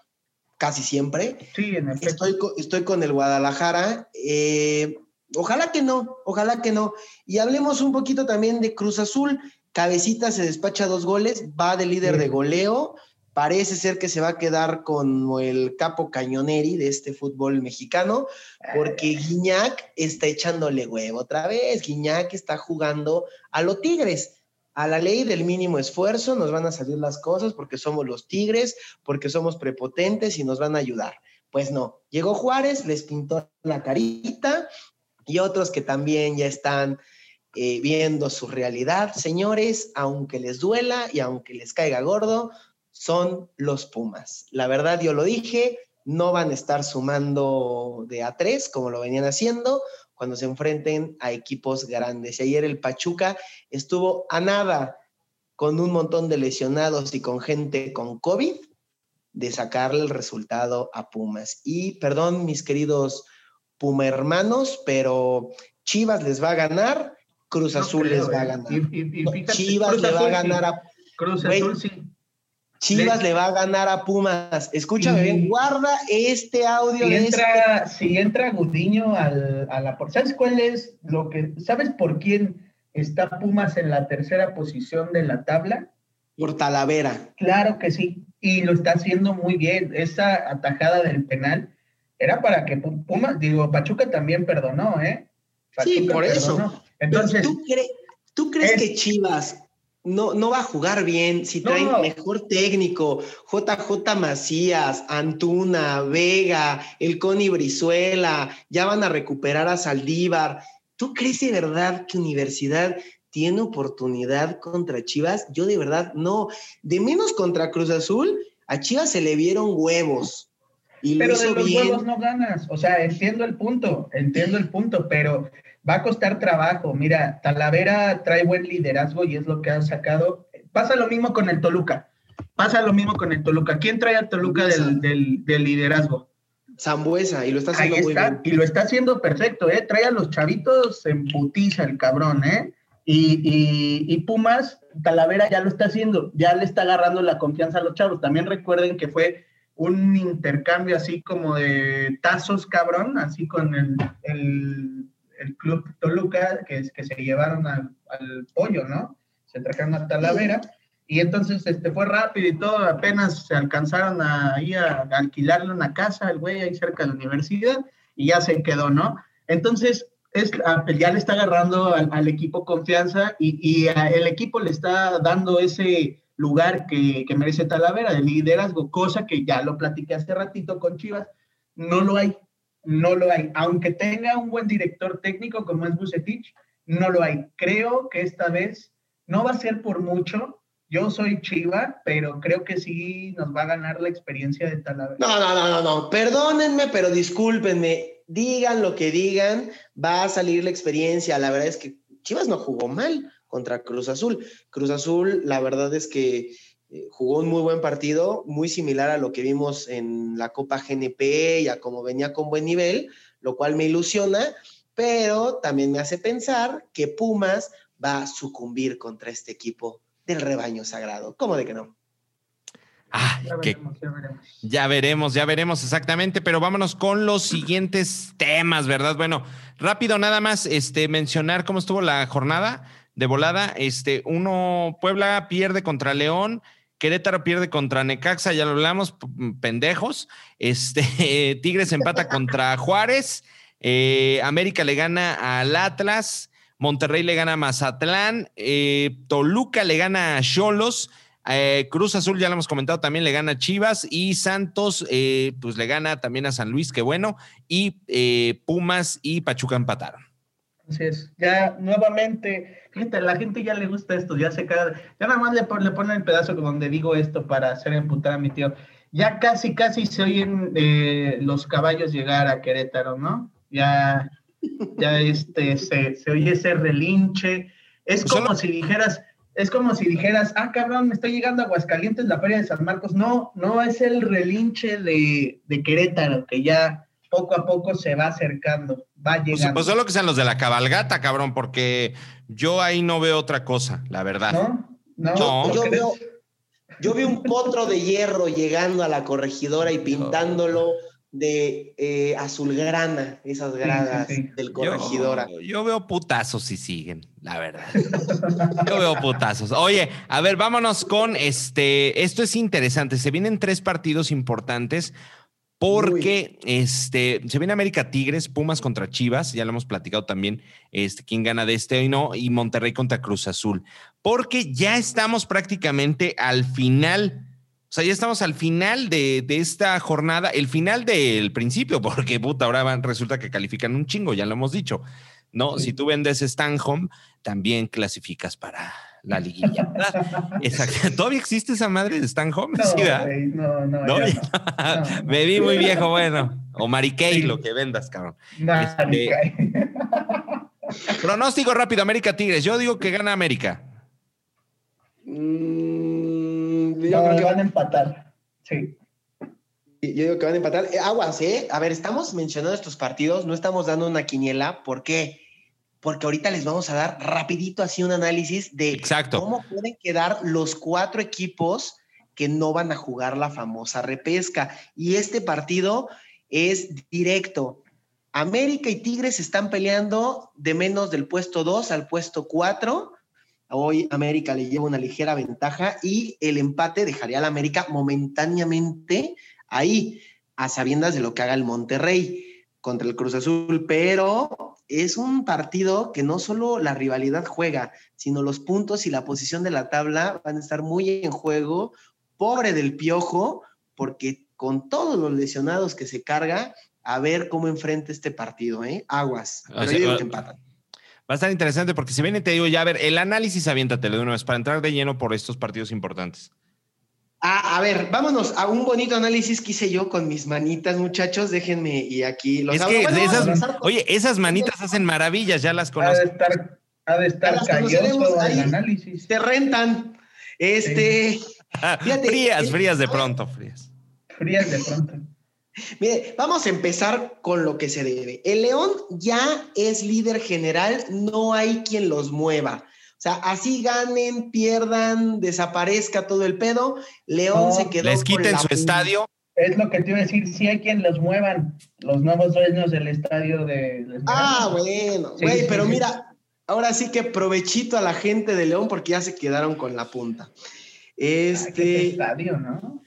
casi siempre. Sí, en Estoy, estoy con el Guadalajara. Eh, Ojalá que no, ojalá que no. Y hablemos un poquito también de Cruz Azul. Cabecita se despacha dos goles, va de líder de goleo. Parece ser que se va a quedar con el capo cañoneri de este fútbol mexicano, porque Guiñac está echándole huevo otra vez. Guiñac está jugando a los Tigres a la ley del mínimo esfuerzo nos van a salir las cosas porque somos los tigres, porque somos prepotentes y nos van a ayudar. Pues no, llegó Juárez, les pintó la carita y otros que también ya están eh, viendo su realidad. Señores, aunque les duela y aunque les caiga gordo, son los Pumas. La verdad, yo lo dije, no van a estar sumando de a tres como lo venían haciendo cuando se enfrenten a equipos grandes. Y ayer el Pachuca estuvo a nada con un montón de lesionados y con gente con COVID de sacarle el resultado a Pumas. Y perdón, mis queridos Puma hermanos, pero Chivas les va a ganar, Cruz Azul les va a ganar. Chivas le va a ganar a Cruz Azul, sí. Chivas le... va a ganar a Pumas. Escúchame bien, guarda este audio. Si entra, este... si entra Gudiño al, a la ¿sabes cuál es lo que, sabes por quién está Pumas en la tercera posición de la tabla? Por Talavera. Claro que sí, y lo está haciendo muy bien. Esa atajada del penal era para que Pumas, digo, Pachuca también perdonó, ¿eh? sí, por eso. Entonces, ¿tú, crees que Chivas no, no va a jugar bien si trae mejor técnico? JJ Macías, Antuna, Vega, el Coni Brizuela, ya van a recuperar a Saldívar. ¿Tú crees de verdad que Universidad tiene oportunidad contra Chivas? Yo de verdad no. De menos contra Cruz Azul, a Chivas se le vieron huevos pero de los huevos no ganas. O sea, entiendo el punto, entiendo el punto, pero va a costar trabajo. Mira, Talavera trae buen liderazgo y es lo que ha sacado. Pasa lo mismo con el Toluca. Pasa lo mismo con el Toluca. ¿Quién trae al Toluca del, liderazgo? Zambuesa, y lo está haciendo muy bien. Y lo está haciendo perfecto, ¿eh? Trae a los chavitos en putiza el cabrón, ¿eh? Y, y, y, Pumas, Talavera ya lo está haciendo, ya le está agarrando la confianza a los chavos. También recuerden que fue un intercambio así como de tazos, cabrón, así con el, el, club Toluca, que, que se llevaron al, pollo, ¿no? Se trajeron a Talavera. Y entonces este, fue rápido y todo, apenas se alcanzaron a, ir a, alquilarle una casa al güey ahí cerca de la universidad y ya se quedó, ¿no? Entonces, es, ah, ya le está agarrando al, equipo confianza y, el equipo le está dando ese lugar que, que, merece Talavera de liderazgo, cosa que ya lo platiqué hace ratito con Chivas, no lo hay, no lo hay. Aunque tenga un buen director técnico como es Bucetich, no lo hay. Creo que esta vez no va a ser por mucho. Yo soy Chiva, pero creo que sí nos va a ganar la experiencia de Talavera. No, no, no, no, no. Perdónenme, pero discúlpenme. Digan lo que digan, va a salir la experiencia. La verdad es que Chivas no jugó mal contra Cruz Azul. Cruz Azul, la verdad es que eh, jugó un muy buen partido, muy similar a lo que vimos en la Copa GNP y a como venía con buen nivel, lo cual me ilusiona, pero también me hace pensar que Pumas va a sucumbir contra este equipo del rebaño sagrado. ¿Cómo de que no? Ah, ya, veremos, ya, veremos. ya veremos, ya veremos exactamente, pero vámonos con los siguientes temas, ¿verdad? Bueno, rápido nada más, este, mencionar cómo estuvo la jornada de volada. Este, uno, Puebla pierde contra León, Querétaro pierde contra Necaxa, ya lo hablamos, pendejos. Este, Tigres empata contra Juárez, eh, América le gana al Atlas, Monterrey le gana a Mazatlán, eh, Toluca le gana a Cholos. Eh, Cruz Azul, ya lo hemos comentado, también le gana a Chivas y Santos, pues le gana también a San Luis, qué bueno, y Pumas y Pachuca empataron. Así es. Ya nuevamente, gente, la gente ya le gusta esto, ya se queda, ya nada más le, le ponen el pedazo donde digo esto para hacer emputar a mi tío. Ya casi, casi se oyen eh, los caballos llegar a Querétaro, ¿no? Ya, ya este, se, se oye ese relinche. Es pues como si dijeras, es como si dijeras, ah, cabrón, me está llegando a Aguascalientes la feria de San Marcos. No, no es el relinche de, de Querétaro, que ya poco a poco se va acercando, va pues, llegando. Pues, solo que sean los de la cabalgata, cabrón, porque yo ahí no veo otra cosa, la verdad. No, no. Yo, veo, yo vi un potro de hierro llegando a la corregidora y pintándolo de eh, azulgrana, esas gradas del corregidora. Yo, veo putazos si siguen, la verdad. yo veo putazos. Oye, a ver, vámonos con este. Esto es interesante. Se vienen tres partidos importantes porque este, se viene América Tigres, Pumas contra Chivas, ya lo hemos platicado también, este, quién gana de este y no, y Monterrey contra Cruz Azul, porque ya estamos prácticamente al final, o sea, ya estamos al final de, esta jornada, el final del principio, porque puta, ahora resulta que califican un chingo, ya lo hemos dicho, ¿no? Si tú vendes Stanhome, también clasificas para la liguilla. Exacto. ¿Todavía existe esa madre de Stan No, ¿Sí, no, no, no, Me vi muy viejo, bueno. O Mary Kay, lo que vendas, cabrón. Este, pronóstico rápido, América Tigres. Yo digo que gana América. Mm, yo creo que van a empatar. Sí. Yo digo que van a empatar. Eh, aguas, ¿eh? A ver, estamos mencionando estos partidos, no estamos dando una quiniela. ¿Por qué? porque ahorita les vamos a dar rapidito así un análisis de cómo pueden quedar los cuatro equipos que no van a jugar la famosa repesca. Y este partido es directo. América y Tigres están peleando de menos del puesto 2 al puesto 4. Hoy América le lleva una ligera ventaja y el empate dejaría a la América momentáneamente ahí, a sabiendas de lo que haga el Monterrey contra el Cruz Azul, pero es un partido que no solo la rivalidad juega, sino los puntos y la posición de la tabla van a estar muy en juego. Pobre del piojo, porque con todos los lesionados que se carga, a ver cómo enfrenta este partido, ¿eh? Aguas. Pero que empatan. Va a estar interesante porque si viene, te digo ya, a ver, el análisis aviéntatelo de una vez para entrar de lleno por estos partidos importantes. Ah, a ver, vámonos a un bonito análisis que hice yo con mis manitas, muchachos. Déjenme y aquí los. Es que oye, esas manitas hacen maravillas, ya las conozco. Ha de estar, ha de estar calloso el análisis. Se rentan. Este. frías, eh, frías de pronto, frías. Frías de pronto. Mire, vamos a empezar con lo que se debe. El León ya es líder general, no hay quien los mueva. O sea, así ganen, pierdan, desaparezca todo el pedo. León se quedó. Les quiten su estadio. Es lo que te iba a decir, si hay quien los muevan, los nuevos dueños del estadio de... Ah, bueno, güey, pero mira, ahora sí que provechito a la gente de León porque ya se quedaron con la punta. Este... estadio, ¿no?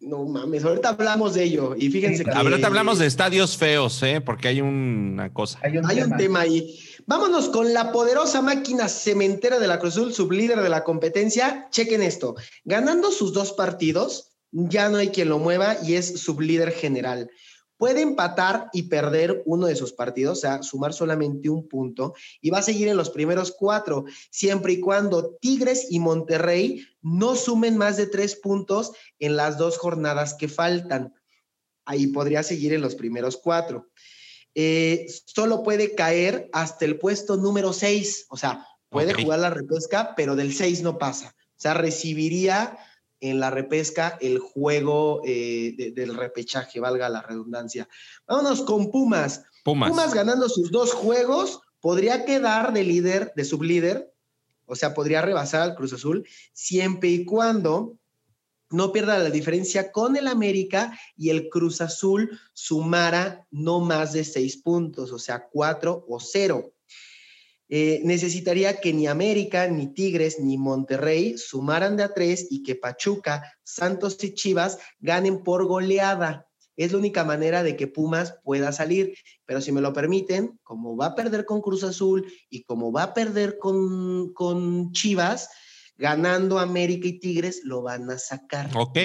No mames, ahorita hablamos de ello y fíjense que... Ahorita hablamos de estadios feos, ¿eh? Porque hay una cosa. Hay un, tema. ahí. Vámonos con la poderosa máquina cementera de la Cruz Azul, sublíder de la competencia. Chequen esto. Ganando sus dos partidos, ya no hay quien lo mueva y es sublíder general puede empatar y perder uno de sus partidos, o sea, sumar solamente un punto, y va a seguir en los primeros cuatro, siempre y cuando Tigres y Monterrey no sumen más de tres puntos en las dos jornadas que faltan. Ahí podría seguir en los primeros cuatro. Eh, solo puede caer hasta el puesto número seis, o sea, puede jugar la repesca, pero del seis no pasa. O sea, recibiría en la repesca el juego eh, del repechaje, valga la redundancia. Vámonos con Pumas. Pumas. Pumas ganando sus dos juegos, podría quedar de líder, de sublíder, o sea, podría rebasar al Cruz Azul, siempre y cuando no pierda la diferencia con el América y el Cruz Azul sumara no más de seis puntos, o sea, cuatro o cero. Eh, necesitaría que ni América, ni Tigres, ni Monterrey sumaran de a tres y que Pachuca, Santos y Chivas ganen por goleada. Es la única manera de que Pumas pueda salir. Pero si me lo permiten, como va a perder con Cruz Azul y como va a perder con, con Chivas, ganando América y Tigres, lo van a sacar. Ok.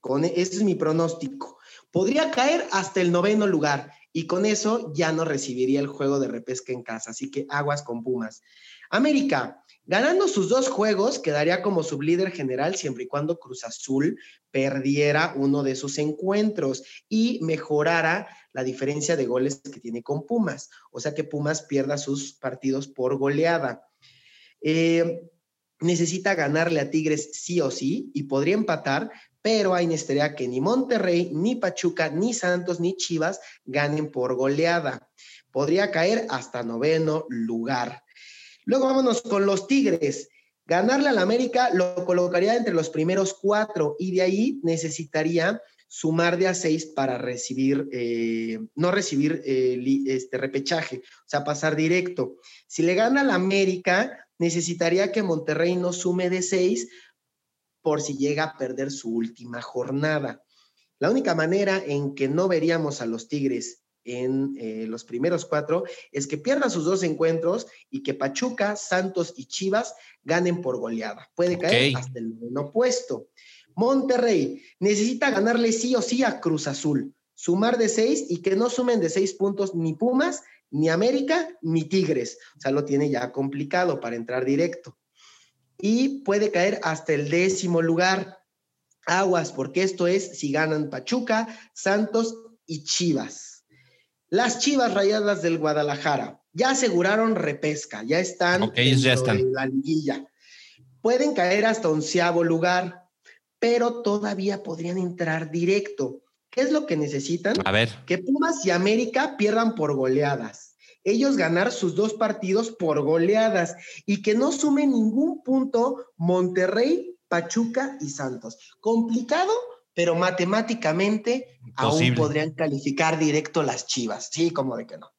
Con, ese es mi pronóstico. Podría caer hasta el noveno lugar y con eso ya no recibiría el juego de repesca en casa. Así que aguas con Pumas. América, ganando sus dos juegos, quedaría como sublíder general siempre y cuando Cruz Azul perdiera uno de sus encuentros y mejorara la diferencia de goles que tiene con Pumas. O sea que Pumas pierda sus partidos por goleada. Eh, necesita ganarle a Tigres sí o sí y podría empatar, pero hay necesidad que ni Monterrey, ni Pachuca, ni Santos, ni Chivas ganen por goleada. Podría caer hasta noveno lugar. Luego vámonos con los Tigres. Ganarle al América lo colocaría entre los primeros cuatro y de ahí necesitaría sumar de a seis para recibir, eh, no recibir eh, este repechaje, o sea, pasar directo. Si le gana al América, necesitaría que Monterrey no sume de seis por si llega a perder su última jornada. La única manera en que no veríamos a los Tigres en eh, los primeros cuatro es que pierda sus dos encuentros y que Pachuca, Santos y Chivas ganen por goleada. Puede caer hasta el noveno puesto. Monterrey necesita ganarle sí o sí a Cruz Azul, sumar de seis y que no sumen de seis puntos ni Pumas, ni América, ni Tigres. O sea, lo tiene ya complicado para entrar directo y puede caer hasta el décimo lugar. Aguas, porque esto es si ganan Pachuca, Santos y Chivas. Las Chivas Rayadas del Guadalajara ya aseguraron repesca, ya están, ya están. en la liguilla. Pueden caer hasta onceavo lugar, pero todavía podrían entrar directo. ¿Qué es lo que necesitan? A ver. Que Pumas y América pierdan por goleadas ellos ganar sus dos partidos por goleadas y que no sume ningún punto Monterrey, Pachuca y Santos. Complicado, pero matemáticamente aún podrían calificar directo las Chivas. Sí, como de que no.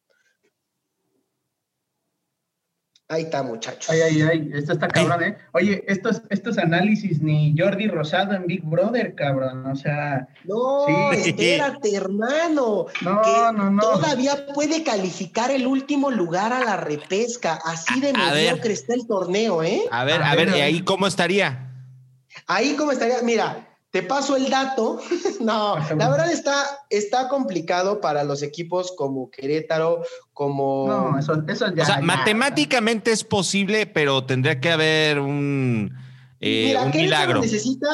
Ahí está, muchachos. Ay, ay, ay, esto está cabrón, ¿eh? Oye, estos, estos análisis ni Jordi Rosado en Big Brother, cabrón, o sea... No, espérate, hermano. No, no, no. Todavía puede calificar el último lugar a la repesca, así de mediocre está el torneo, ¿eh? A ver, a, ver, ¿y ahí cómo estaría? Ahí cómo estaría, mira, te paso el dato. no, la verdad está, está complicado para los equipos como Querétaro, como. No, eso, ya. O sea, matemáticamente es posible, pero tendría que haber un, eh, Mira, un milagro. Necesita,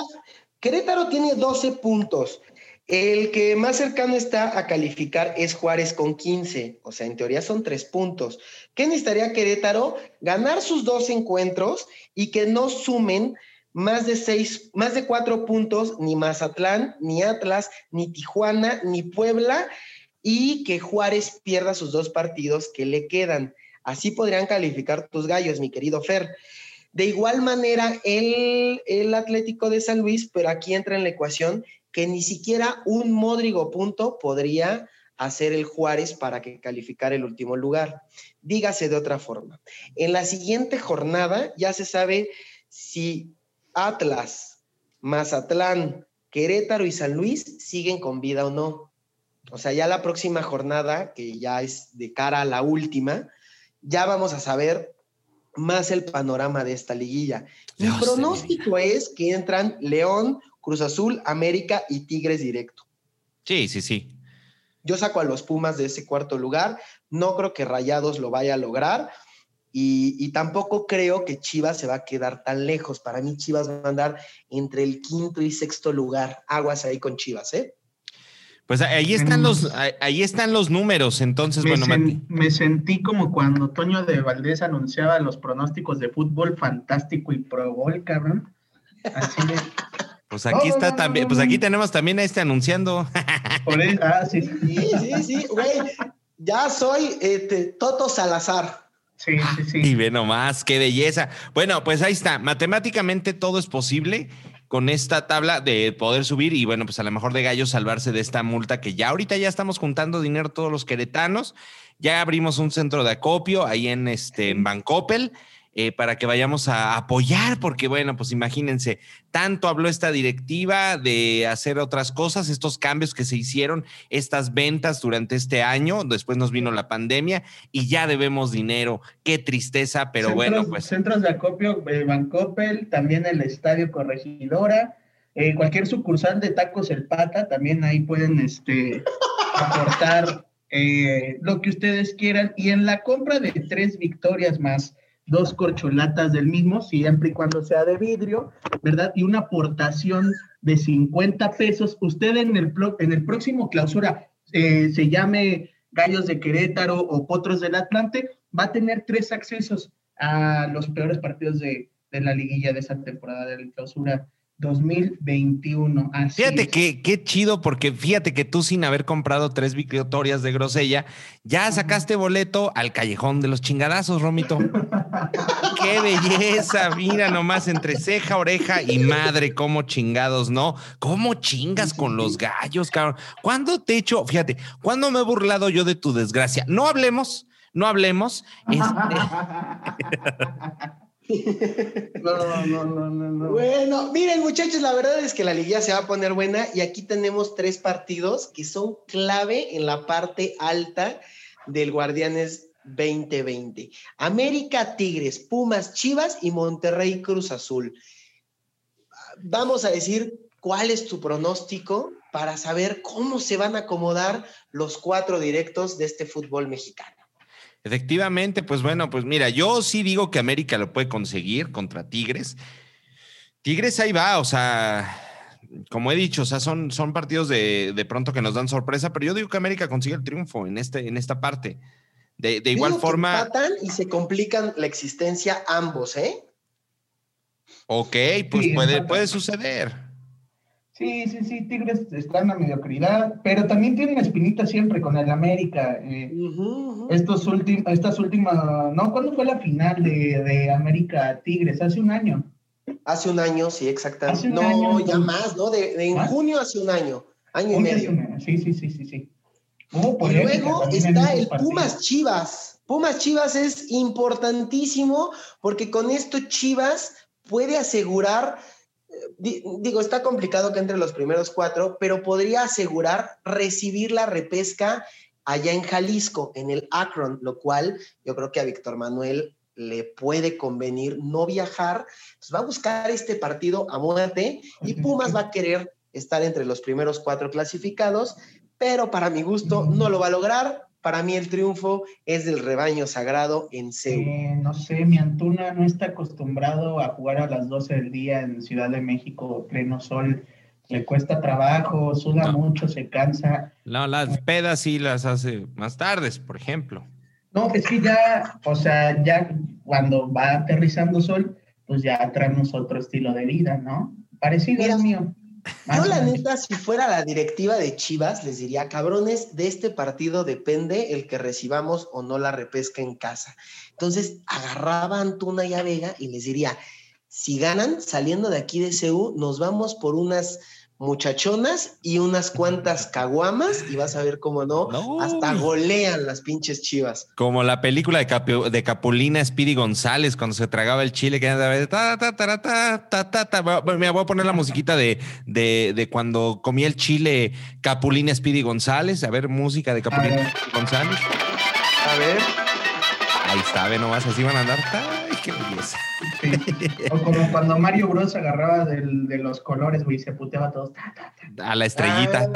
Querétaro tiene 12 puntos. El que más cercano está a calificar es Juárez con 15, o sea, en teoría son tres puntos. ¿Qué necesitaría Querétaro? Ganar sus dos encuentros y que no sumen más de seis, más de cuatro puntos, ni Mazatlán, ni Atlas, ni Tijuana, ni Puebla, y que Juárez pierda sus dos partidos que le quedan. Así podrían calificar tus gallos, mi querido Fer. De igual manera, el, el Atlético de San Luis, pero aquí entra en la ecuación que ni siquiera un módrigo punto podría hacer el Juárez para que calificara el último lugar. Dígase de otra forma. En la siguiente jornada ya se sabe si Atlas, Mazatlán, Querétaro y San Luis siguen con vida o no. O sea, ya la próxima jornada, que ya es de cara a la última, ya vamos a saber más el panorama de esta liguilla. Mi pronóstico es que entran León, Cruz Azul, América y Tigres directo. Sí, sí, sí. Yo saco a los Pumas de ese cuarto lugar. No creo que Rayados lo vaya a lograr. Y, tampoco creo que Chivas se va a quedar tan lejos. Para mí, Chivas va a andar entre el quinto y sexto lugar. Aguas ahí con Chivas, ¿eh? Pues ahí están los, ahí están los números. Entonces, me bueno, me sentí como cuando Toño de Valdés anunciaba los pronósticos de fútbol fantástico y pro gol, cabrón. Así de. Pues aquí está también, pues aquí tenemos también a este anunciando. Por ah, sí. Sí, sí, sí, güey. Ya soy este, Toto Salazar. Sí, sí, sí. Y ve nomás, qué belleza. Bueno, pues ahí está. Matemáticamente todo es posible con esta tabla de poder subir y bueno, pues a lo mejor de gallo salvarse de esta multa que ya ahorita ya estamos juntando dinero todos los queretanos. Ya abrimos un centro de acopio ahí en este en Bancopel. Eh, para que vayamos a apoyar, porque bueno, pues imagínense, tanto habló esta directiva de hacer otras cosas, estos cambios que se hicieron, estas ventas durante este año, después nos vino la pandemia y ya debemos dinero, qué tristeza, pero bueno, pues. Centros de acopio, eh, Bancopel, también el Estadio Corregidora. Eh, cualquier sucursal de Tacos El Pata, también ahí pueden este, aportar lo que ustedes quieran. Y en la compra de tres victorias más, dos corcholatas del mismo, siempre y cuando sea de vidrio, ¿verdad? Y una aportación de 50 pesos. Usted en el, en el próximo clausura eh, se llame Gallos de Querétaro o Potros del Atlante, va a tener tres accesos a los peores partidos de, de la liguilla de esa temporada de la clausura 2021. fíjate que qué chido, porque fíjate que tú sin haber comprado tres victorias de grosella, ya sacaste boleto al callejón de los chingadazos, Romito. qué belleza, mira nomás entre ceja, oreja y madre, cómo chingados, ¿no? ¿Cómo chingas con los gallos, cabrón? ¿Cuándo te echo, fíjate, cuándo me he burlado yo de tu desgracia? No hablemos, no hablemos. Este no, no, no, no, Bueno, miren, muchachos, la verdad es que la liguilla se va a poner buena y aquí tenemos tres partidos que son clave en la parte alta del Guardianes 2020. América Tigres, Pumas Chivas y Monterrey Cruz Azul. Vamos a decir cuál es tu pronóstico para saber cómo se van a acomodar los cuatro directos de este fútbol mexicano. Efectivamente, pues bueno, pues mira, yo sí digo que América lo puede conseguir contra Tigres. Tigres ahí va, o sea, como he dicho, o sea, son, son partidos de, de pronto que nos dan sorpresa, pero yo digo que América consigue el triunfo en, este, en esta parte. De, de igual forma. y se complican la existencia ambos, ¿eh? Ok, pues puede, puede suceder. Sí, sí, sí, Tigres está en la mediocridad, pero también tiene una espinita siempre con el América. Eh, estos últimos, estas últimas, no, ¿cuándo fue la final de, América Tigres? Hace un año. Hace un año, sí, exactamente. no, ya más, ¿no? De, en junio hace un año, año y medio. Sí, sí, sí, sí, sí. y luego está el Pumas Chivas. Pumas Chivas es importantísimo porque con esto Chivas puede asegurar digo, está complicado que entre los primeros cuatro, pero podría asegurar recibir la repesca allá en Jalisco, en el Akron, lo cual yo creo que a Víctor Manuel le puede convenir no viajar, pues va a buscar este partido a muerte y Pumas va a querer estar entre los primeros cuatro clasificados, pero para mi gusto no lo va a lograr. Para mí el triunfo es del rebaño sagrado en Seúl. Eh, no sé, mi Antuna no está acostumbrado a jugar a las 12 del día en Ciudad de México, pleno sol. Le cuesta trabajo, suda mucho, se cansa. No, las pedas sí las hace más tardes, por ejemplo. No, es que ya, o sea, ya cuando va aterrizando sol, pues ya traemos otro estilo de vida, ¿no? Parecido al mío. Yo la neta, si fuera la directiva de Chivas, les diría, cabrones, de este partido depende el que recibamos o no la repesca en casa. Entonces, agarraba a Antuna y a Vega y les diría, si ganan, saliendo de aquí de CEU, nos vamos por unas muchachonas y unas cuantas caguamas y vas a ver cómo no, No. hasta golean las pinches chivas. Como la película de, Capi- de Capulina Speedy González cuando se tragaba el chile que andaba de ta, ta, ta, ta, ta, ta, ta. Mira, voy a poner la musiquita de, de, de cuando comía el chile Capulina Speedy González. A ver, música de Capulina. Speedy González. A ver, Ahí está, ve nomás, así van a andar. O como cuando Mario Bros agarraba de los colores, güey, se puteaba todos. Ta, ta, ta. A la estrellita.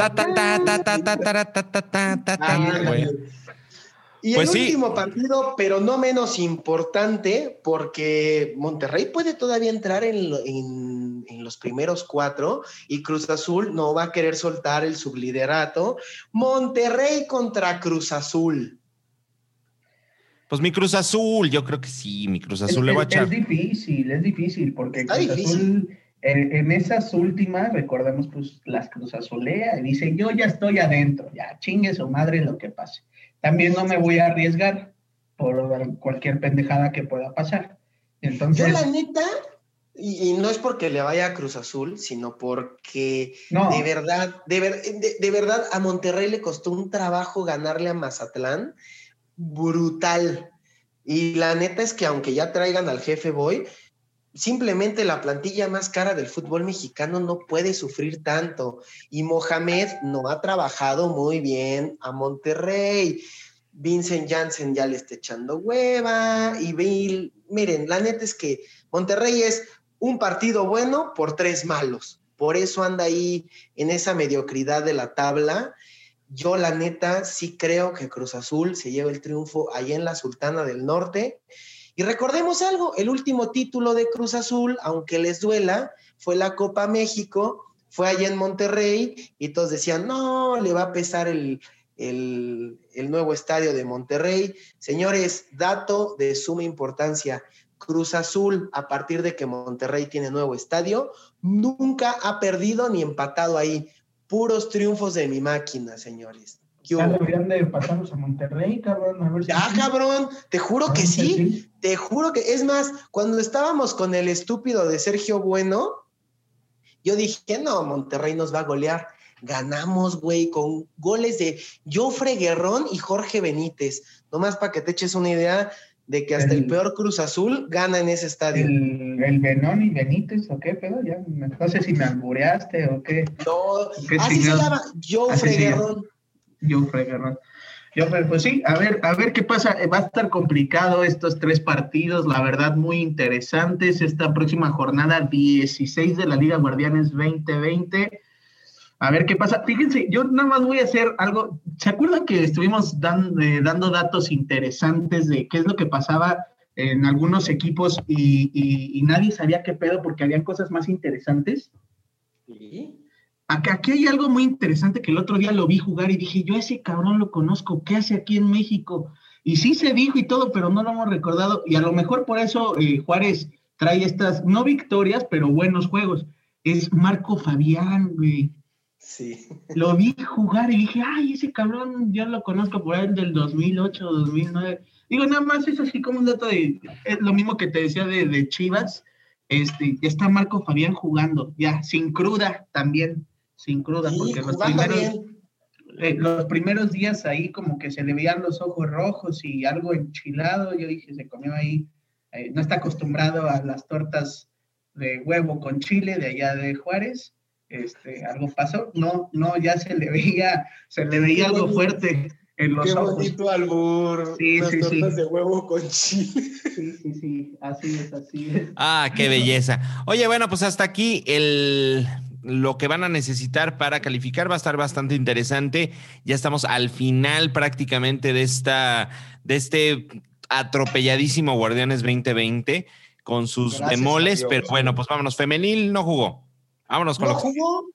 Y el último partido, pero no menos importante, porque Monterrey puede todavía entrar en, los primeros cuatro y Cruz Azul no va a querer soltar el subliderato. Monterrey contra Cruz Azul. Pues mi Cruz Azul, yo creo que sí, mi Cruz Azul es, le va a echar. es difícil, es difícil, porque Está Cruz difícil. Azul, en, en esas últimas, recordemos, pues las Cruz Azulea y dice, yo ya estoy adentro, ya chingue su madre lo que pase. También no me voy a arriesgar por cualquier pendejada que pueda pasar. Yo Entonces, la neta, y, y no es porque le vaya a Cruz Azul, sino porque no, de verdad, de, ver- de- de verdad a Monterrey le costó un trabajo ganarle a Mazatlán brutal. Y la neta es que aunque ya traigan al jefe Boy, simplemente la plantilla más cara del fútbol mexicano no puede sufrir tanto. Y Mohamed no ha trabajado muy bien a Monterrey. Vincent Janssen ya le está echando hueva. Y Bill, miren, la neta es que Monterrey es un partido bueno por tres malos. Por eso anda ahí en esa mediocridad de la tabla. Yo, la neta, sí creo que Cruz Azul se lleva el triunfo allá en la Sultana del Norte. Y recordemos algo, el último título de Cruz Azul, aunque les duela, fue la Copa México, fue allá en Monterrey y todos decían, no, le va a pesar el, el, el nuevo estadio de Monterrey. Señores, dato de suma importancia, Cruz Azul, a partir de que Monterrey tiene nuevo estadio, nunca ha perdido ni empatado ahí. Puros triunfos de mi máquina, señores. ¿Qué ya deberían de pasarlos a Monterrey, cabrón, a ver si... Ya, cabrón, te juro A que si sí. Te juro que, es más, cuando estábamos con el estúpido de Sergio Bueno, yo dije, no, Monterrey nos va a golear. Ganamos, güey, con goles de Jofre Guerrón y Jorge Benítez. Nomás para que te eches una idea de que hasta el, El- peor Cruz Azul gana en ese estadio. El, el Benón y Benítez, ¿o qué pedo? Ya, no sé si me albureaste o qué. No, Qué así se llama, Así se llama. Guerrón. Yo, Guerrero. Yo, pero, pues sí, a ver, a ver qué pasa. Eh, Va a estar complicado estos tres partidos, la verdad, muy interesantes. Esta próxima jornada 16 de la Liga Guardianes 2020. A ver qué pasa. Fíjense, yo nada más voy a hacer algo. ¿Se acuerdan que estuvimos dan- eh, dando datos interesantes de qué es lo que pasaba en algunos equipos y, y- y nadie sabía qué pedo porque habían cosas más interesantes? Sí. Acá, aquí hay algo muy interesante que el otro día lo vi jugar y dije, yo ese cabrón lo conozco, ¿qué hace aquí en México? Y sí se dijo y todo, pero no lo hemos recordado. Y a lo mejor por eso eh, Juárez trae estas, no victorias, pero buenos juegos. Es Marco Fabián, güey. Sí. Lo vi jugar y dije, ay, ese cabrón yo lo conozco por ahí del 2008, 2009. Digo, nada más es así como un dato de, es lo mismo que te decía de, de Chivas. Este, ya está Marco Fabián jugando, ya, sin cruda también, sin cruda, Sí, porque los primeros, eh, los primeros días ahí como que se le veían los ojos rojos y algo enchilado, yo dije, se comió ahí, eh, no está acostumbrado a las tortas de huevo con chile de allá de Juárez, este, algo pasó, no, no, ya se le veía, se le veía Qué algo bonito. fuerte en los Qué ojos. bonito albur. Sí, Unas sí, sí. tortas de huevo con chile. Sí, sí, sí, así es, así es. Ah, qué belleza. Oye, bueno, pues hasta aquí el lo que van a necesitar para calificar va a estar bastante interesante. Ya estamos al final prácticamente de esta de este atropelladísimo Guardianes 2020 con sus Gracias Dios. pero bueno, pues vámonos, femenil no jugó. Vámonos con No jugó,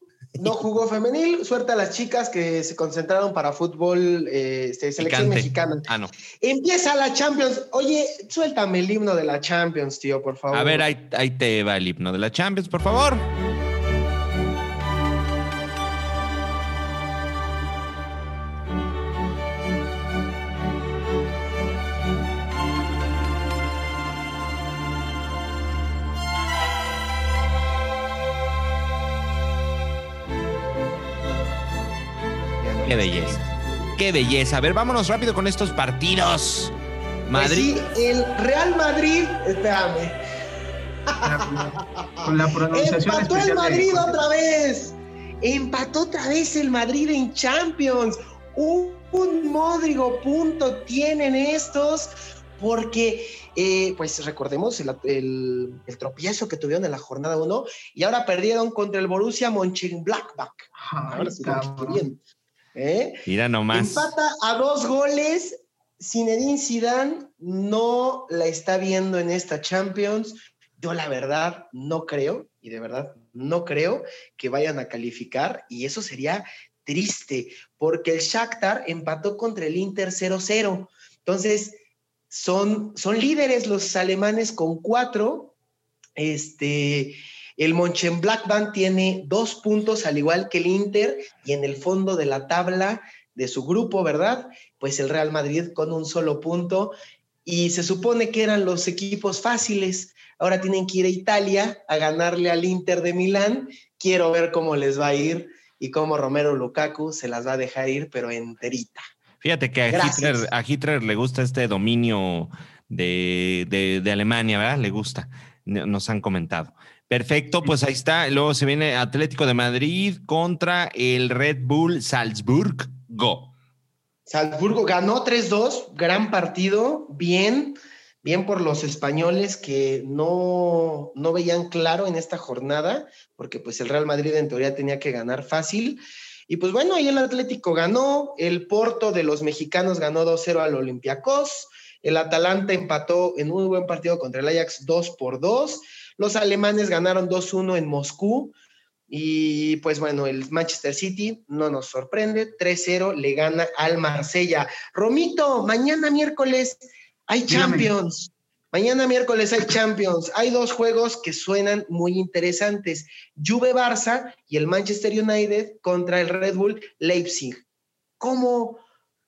no jugó femenil. Suerte a las chicas que se concentraron para fútbol, eh, este, selección Picante. mexicana. Ah, no. Empieza la Champions. Oye, suéltame el himno de la Champions, tío, por favor. A ver, ahí, ahí te va el himno de la Champions, por favor. Qué belleza. Qué belleza. A ver, vámonos rápido con estos partidos. Madrid. Pues sí, el Real Madrid, espérame. Con la pronunciación Empató el Madrid otra vez. Empató otra vez el Madrid en Champions. Un, un módigo punto tienen estos porque, eh, pues recordemos el, tropiezo que tuvieron en la jornada 1 y ahora perdieron contra el Borussia Mönchengladbach. Ahora sí bien. ¿Eh? Mira nomás. Empata a dos goles. Zinedine Zidane no la está viendo en esta Champions. Yo la verdad no creo, y de verdad no creo que vayan a calificar, y eso sería triste, porque el Shakhtar empató contra el Inter 0-0. Entonces, son, son líderes los alemanes con cuatro. Este, el Mönchengladbach tiene dos puntos, al igual que el Inter, y en el fondo de la tabla de su grupo, ¿verdad? Pues el Real Madrid con un solo punto. Y se supone que eran los equipos fáciles. Ahora tienen que ir a Italia a ganarle al Inter de Milán. Quiero ver cómo les va a ir y cómo Romero Lukaku se las va a dejar ir, pero enterita. Fíjate que a Hitler, le gusta este dominio de, Alemania, ¿verdad? Le gusta, nos han comentado. Perfecto, pues ahí está. Luego se viene Atlético de Madrid contra el Red Bull Salzburg. Go. Salzburgo ganó 3-2, gran partido, bien, bien por los españoles que no, no veían claro en esta jornada, porque pues el Real Madrid en teoría tenía que ganar fácil. Y pues bueno, ahí el Atlético ganó, el Porto de los mexicanos ganó 2-0 al Olympiacos, el Atalanta empató en un buen partido contra el Ajax 2 por 2, los alemanes ganaron 2-1 en Moscú y pues bueno, el Manchester City no nos sorprende, 3-0 le gana al Marsella. Romito, mañana miércoles hay Champions. Mañana miércoles hay Champions. Hay dos juegos que suenan muy interesantes. Juve Barça y el Manchester United contra el Red Bull Leipzig. ¿Cómo,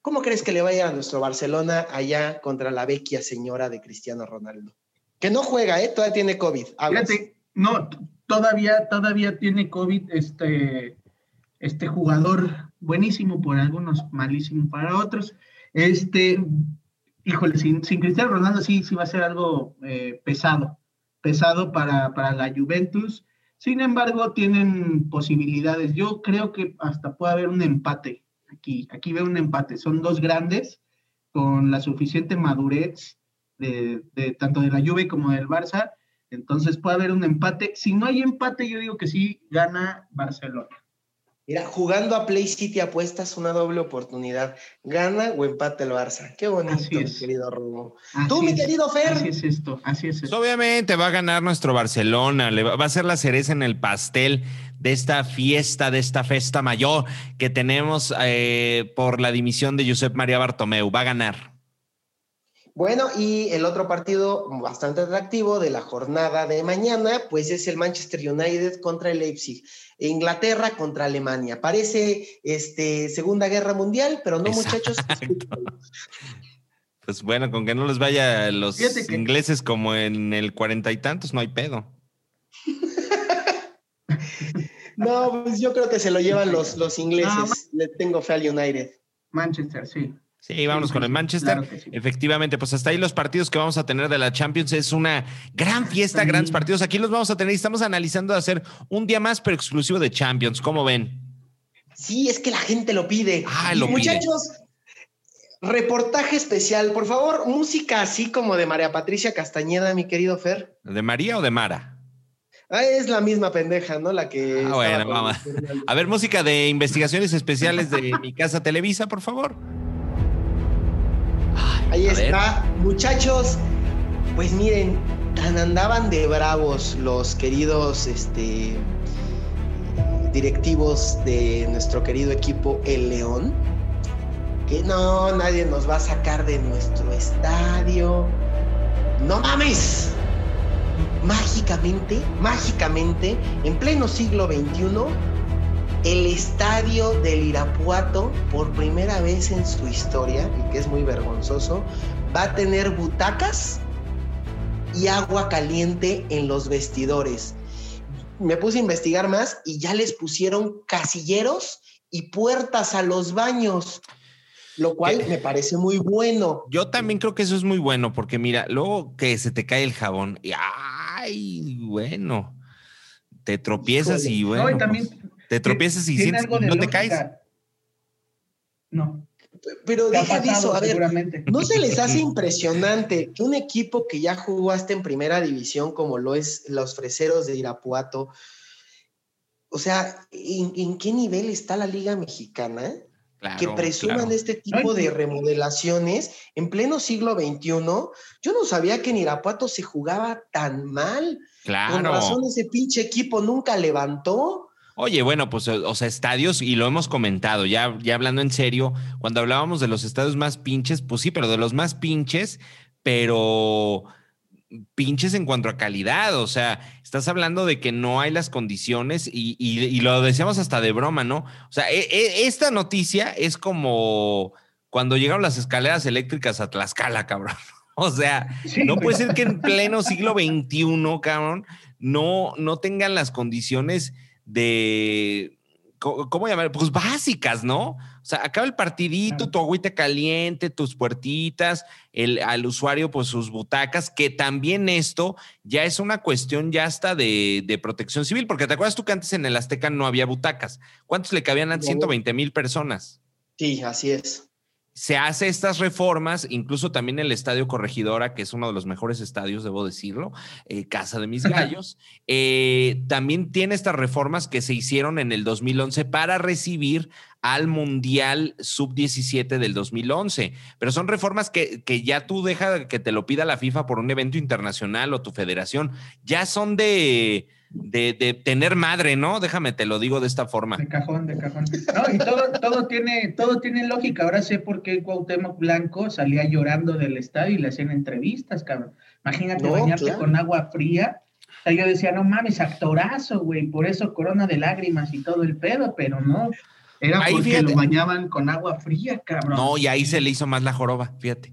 cómo crees que le vaya a nuestro Barcelona allá contra la vecchia señora de Cristiano Ronaldo? Que no juega, ¿eh? Todavía tiene COVID. Fíjate, no, todavía, todavía tiene COVID este, este jugador buenísimo por algunos, malísimo para otros. Este, híjole, sin, Cristiano Ronaldo sí, sí va a ser algo eh, pesado, pesado para, para la Juventus. Sin embargo, tienen posibilidades. Yo creo que hasta puede haber un empate aquí. Aquí veo un empate. Son dos grandes con la suficiente madurez de, de, tanto de la Juve como del Barça. Entonces puede haber un empate. Si no hay empate, yo digo que sí gana Barcelona. Mira, jugando a Play City apuestas una doble oportunidad. Gana o empate el Barça. Qué bonito, mi querido Robo. Tú, mi querido Fer. Así es esto, así es esto. Pues obviamente va a ganar nuestro Barcelona. Le va, a ser la cereza en el pastel de esta fiesta, de esta festa mayor que tenemos eh, por la dimisión de Josep María Bartomeu. Va a ganar. Bueno, y el otro partido bastante atractivo de la jornada de mañana, pues es el Manchester United contra el Leipzig. Inglaterra contra Alemania. Parece este, Segunda Guerra Mundial, pero no, muchachos. Pues bueno, con que no les vaya los ingleses como en el cuarenta y tantos, no hay pedo. no, pues yo creo que se lo llevan los, los ingleses. Le tengo fe al United. Manchester, sí. Sí, vámonos con el Manchester. Efectivamente, pues hasta ahí los partidos que vamos a tener de la Champions es una gran fiesta, grandes partidos. Aquí los vamos a tener y estamos analizando de hacer un día más, pero exclusivo de Champions. ¿Cómo ven? Sí, es que la gente lo pide. Ah, lo Muchachos, reportaje especial, por favor, música así como de María Patricia Castañeda, mi querido Fer. ¿De María o de Mara? Ah, es la misma pendeja, ¿no? La que. Ah, bueno, vamos. A ver, música de investigaciones especiales de mi casa Televisa, por favor. Ahí está, muchachos. Pues miren, tan andaban de bravos los queridos este, directivos de nuestro querido equipo El León, que no, nadie nos va a sacar de nuestro estadio. No mames. Mágicamente, mágicamente, en pleno siglo XXI, el estadio del Irapuato, por primera vez en su historia, y que es muy vergonzoso, va a tener butacas y agua caliente en los vestidores. Me puse a investigar más y ya les pusieron casilleros y puertas a los baños, lo cual me parece muy bueno. Yo también creo que eso es muy bueno, porque mira, luego que se te cae el jabón, y ay, bueno, te tropiezas y bueno, pues, te tropiezas y sientes, no te caes. No. Pero deja de eso, a ver, ¿no se les hace impresionante que un equipo que ya jugó hasta en primera división, como lo es los freseros de Irapuato, o sea, ¿en, qué nivel está la Liga Mexicana? que presuman este tipo de remodelaciones en pleno siglo XXI. Yo no sabía que en Irapuato se jugaba tan mal. Claro. Con razón ese pinche equipo nunca levantó. Oye, bueno, pues, o sea, estadios, y lo hemos comentado, ya, ya hablando en serio, cuando hablábamos de los estadios más pinches, pues sí, pero de los más pinches, pero pinches en cuanto a calidad, o sea, estás hablando de que no hay las condiciones y, lo decíamos hasta de broma, ¿no? O sea, e, e, esta noticia es como cuando llegaron las escaleras eléctricas a Tlaxcala, cabrón. O sea, no puede ser que en pleno siglo XXI, cabrón, no, no tengan las condiciones de, ¿cómo llamar? Pues básicas, ¿no? O sea, acaba el partidito, tu agüita caliente, tus puertitas, el, al usuario, pues sus butacas, que también esto ya es una cuestión ya hasta de, de, protección civil, porque te acuerdas tú que antes en el Azteca no había butacas. ¿Cuántos le cabían antes? 120 mil personas. Sí, así es se hace estas reformas, incluso también el Estadio Corregidora, que es uno de los mejores estadios, debo decirlo, eh, Casa de mis Gallos, eh, también tiene estas reformas que se hicieron en el 2011 para recibir al Mundial Sub-17 del 2011. Pero son reformas que, que ya tú deja que te lo pida la FIFA por un evento internacional o tu federación. Ya son de de, tener madre, ¿no? Déjame te lo digo de esta forma. De cajón, de cajón. No, y todo, todo, tiene, todo tiene lógica. Ahora sé por qué Cuauhtémoc Blanco salía llorando del estadio y le hacían entrevistas, cabrón. Imagínate bañarte con agua fría. O sea, yo decía, no mames, actorazo, güey, por eso corona de lágrimas y todo el pedo, pero no. Era porque lo bañaban con agua fría, cabrón. No, y ahí se le hizo más la joroba, fíjate.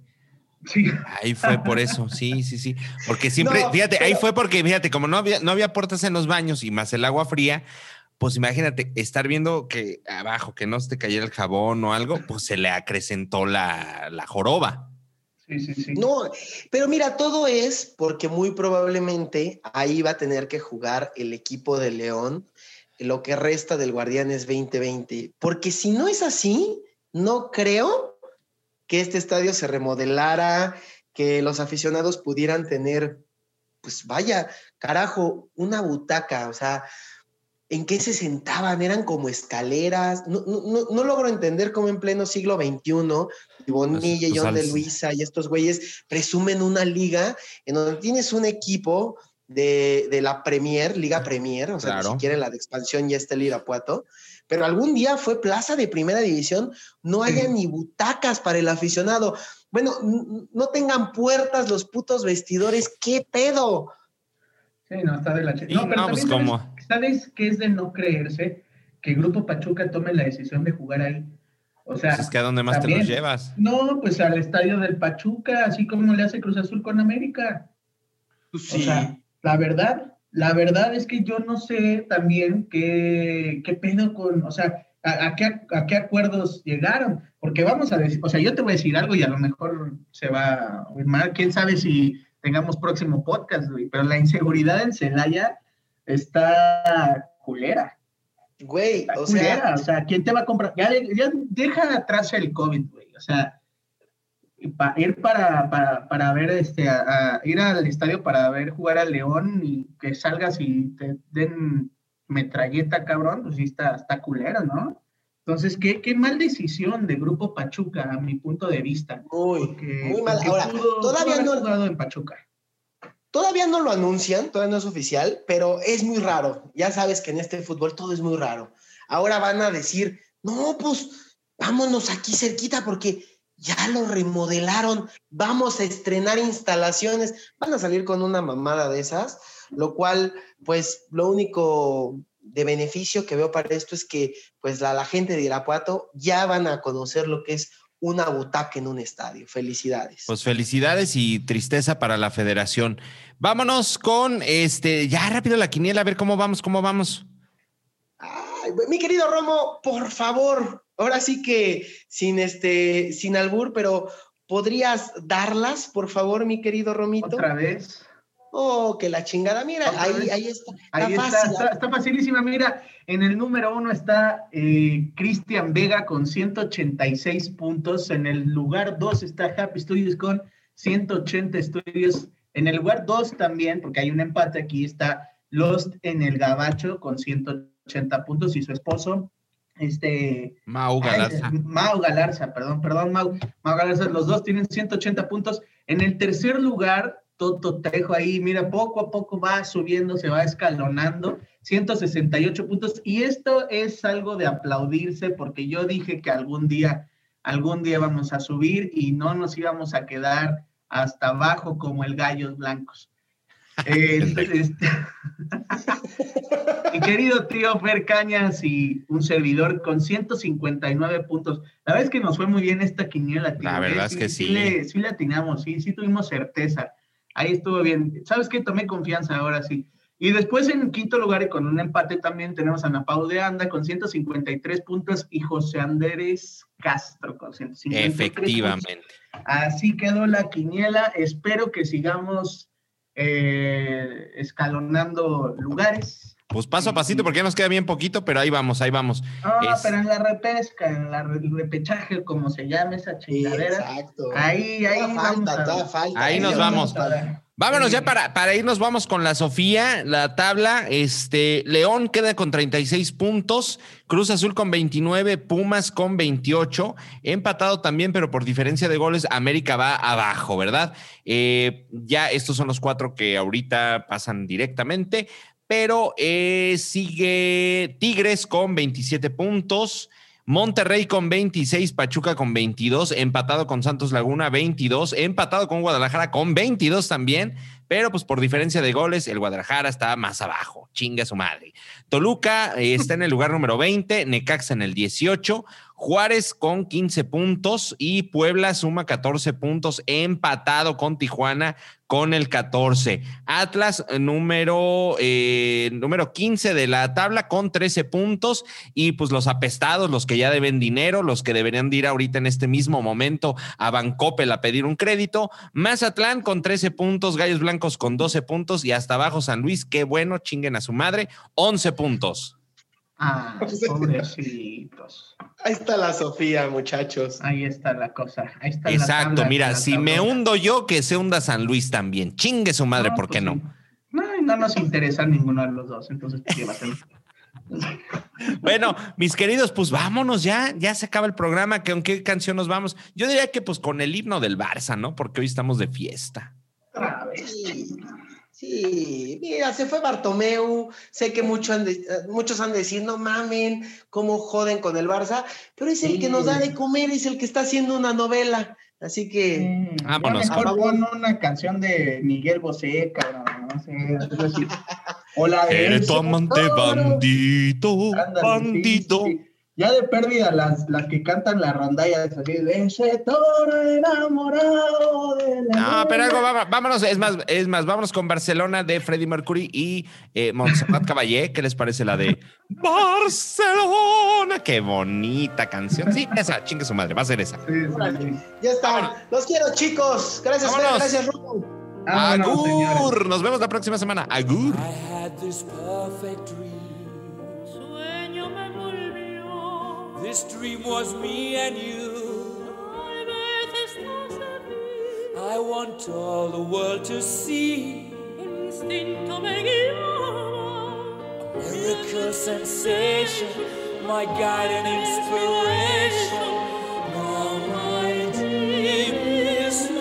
Ahí fue por eso, sí, sí, sí. Porque siempre, fíjate, ahí fue porque, fíjate, como no había, no había puertas en los baños y más el agua fría, pues imagínate, estar viendo que abajo, que no se te cayera el jabón o algo, pues se le acrecentó la, la joroba. Sí, sí, sí. No, pero mira, todo es porque muy probablemente ahí va a tener que jugar el equipo de León lo que resta del Guardianes 2020. Porque si no es así, no creo que este estadio se remodelara, que los aficionados pudieran tener, pues vaya, carajo, una butaca, o sea, ¿en qué se sentaban? Eran como escaleras. No, no, logro entender cómo en pleno siglo XXI, Bonilla y John de Luisa y estos güeyes presumen una liga en donde tienes un equipo de, la Premier, Liga Premier, o sea, si quieren la de expansión ya está el Irapuato, pero algún día fue plaza de primera división, no haya ni butacas para el aficionado. Bueno, no tengan puertas los putos vestidores, ¿qué pedo? Sí, no, está de la No, pero pues, ¿sabes, qué es de no creerse? Que el Grupo Pachuca tome la decisión de jugar ahí. O sea, pues es que a dónde más te los llevas. No, pues al estadio del Pachuca, así como le hace Cruz Azul con América. Pues sí. O sea, la verdad, la verdad es que yo no sé también qué, qué pedo con, o sea, a, qué, a, qué, acuerdos llegaron. Porque vamos a decir, o sea, yo te voy a decir algo y a lo mejor se va a oír mal. Quién sabe si tengamos próximo podcast, güey. Pero la inseguridad en Celaya está culera. Güey, o sea. O sea, ¿quién te va a comprar? Ya, ya deja atrás el COVID, güey. O sea, ir para, para, para ver este a, ir al estadio para ver jugar al León y que salgas y te den metralleta, cabrón, pues sí está, está culero, ¿no? Entonces, ¿qué, qué mal decisión de Grupo Pachuca, a mi punto de vista. Muy, muy mal. Ahora, todavía no. en Pachuca. Todavía no lo anuncian, todavía no es oficial, pero es muy raro. Ya sabes que en este fútbol todo es muy raro. Ahora van a decir, no, pues vámonos aquí cerquita porque ya lo remodelaron, vamos a estrenar instalaciones, van a salir con una mamada de esas, lo cual, pues, lo único de beneficio que veo para esto es que, pues, la, la gente de Irapuato ya van a conocer lo que es una butaca en un estadio. Felicidades. Pues felicidades y tristeza para la federación. Vámonos con este, ya rápido la quiniela, a ver cómo vamos, cómo vamos. Ah, mi querido Romo, por favor, ahora sí que sin este, sin albur, pero ¿podrías darlas, por favor, mi querido Romito? Otra vez. Oh, que la chingada, mira, ahí, ahí está. Ahí está, está, facilísima. Mira, en el número uno está eh, Cristian Vega con 186 puntos. En el lugar dos está Happy Studios con 180 estudios. En el lugar dos también, porque hay un empate aquí, está Lost en el Gabacho con 180 puntos y su esposo, este... Mau Galarza. Mau Galarza, perdón, perdón, Mau. Mau Galarza, los dos tienen 180 puntos. En el tercer lugar Toto Trejo ahí, mira, poco a poco va subiendo, se va escalonando, 168 puntos. Y esto es algo de aplaudirse porque yo dije que algún día, algún día vamos a subir y no nos íbamos a quedar hasta abajo como el Gallos Blancos. Mi querido tío Fer Cañas y un servidor con 159 puntos. La verdad es que nos fue muy bien esta quiniela. La verdad es que sí. Sí, le, sí le atinamos, sí, sí tuvimos certeza. Ahí estuvo bien. ¿Sabes qué? Tomé confianza ahora sí. Y después en quinto lugar y con un empate también tenemos a Ana Pau de Anda con 153 puntos y José Andrés Castro con 153 Efectivamente. Así quedó la quiniela. Espero que sigamos eh, escalonando lugares. Pues paso a pasito, porque ya nos queda bien poquito, pero ahí vamos, ahí vamos. No, pero en la repesca, en la repechaje, como se llama esa chingadera. exacto. Ahí, ahí falta, falta. Ahí nos vamos. Vámonos ya para, para irnos, vamos con la Sofía, la tabla. Este, León queda con 36 puntos, Cruz Azul con 29, Pumas con 28, empatado también, pero por diferencia de goles, América va abajo, ¿verdad? Eh, ya estos son los cuatro que ahorita pasan directamente pero eh, sigue Tigres con 27 puntos. Monterrey con 26, Pachuca con 22, empatado con Santos Laguna 22, empatado con Guadalajara con 22 también, pero pues por diferencia de goles, el Guadalajara está más abajo, chinga su madre. Toluca eh, está en el lugar número 20, Necaxa en el 18, Juárez con 15 puntos y Puebla suma 14 puntos, empatado con Tijuana con el 14. Atlas número, eh, número 15 de la tabla con 13 puntos y pues los apestados, los que ya deben dinero, los que deberían ir ahorita en este mismo momento a Bancopel a pedir un crédito. Mazatlán con 13 puntos, Gallos Blancos con 12 puntos y hasta abajo San Luis, qué bueno, chinguen a su madre, 11 puntos. Ah, pobrecitos. Ahí está la Sofía, muchachos. Ahí está la cosa. Ahí está Exacto, mira, si me hundo yo, que se hunda San Luis también. Chingue su madre, ¿por qué pues no? no? No nos interesa ninguno de los dos, entonces bueno, mis queridos, pues vámonos ya, ya se acaba el programa, que ¿con qué canción nos vamos? Yo diría que pues con el himno del Barça, ¿no? Porque hoy estamos de fiesta. Sí, mira, se fue Bartomeu, sé que muchos han de, muchos han de decir, no mamen, cómo joden con el Barça, pero es el que nos da de comer, es el que está haciendo una novela, así que... Vámonos. Mejor pon una canción de Miguel Bosé, cabrón, no sé, decir, Hola, Eres tu amante bandito, bandito. Ya de pérdida, las, las que cantan la rondalla, así, ese toro enamorado de la No, pero algo, vámonos, es más, es más, vámonos con Barcelona de Freddie Mercury y eh, Montserrat Caballé. ¿Qué les parece la de Barcelona? Qué bonita canción. Sí, esa, chingue su madre, va a ser esa. ya está. Los quiero, chicos. Gracias, gracias, Rubo. Agur. Nos vemos la próxima semana. Agur. This dream was me and you. I want all the world to see. A miracle sensation, my guide and inspiration. Now my dream is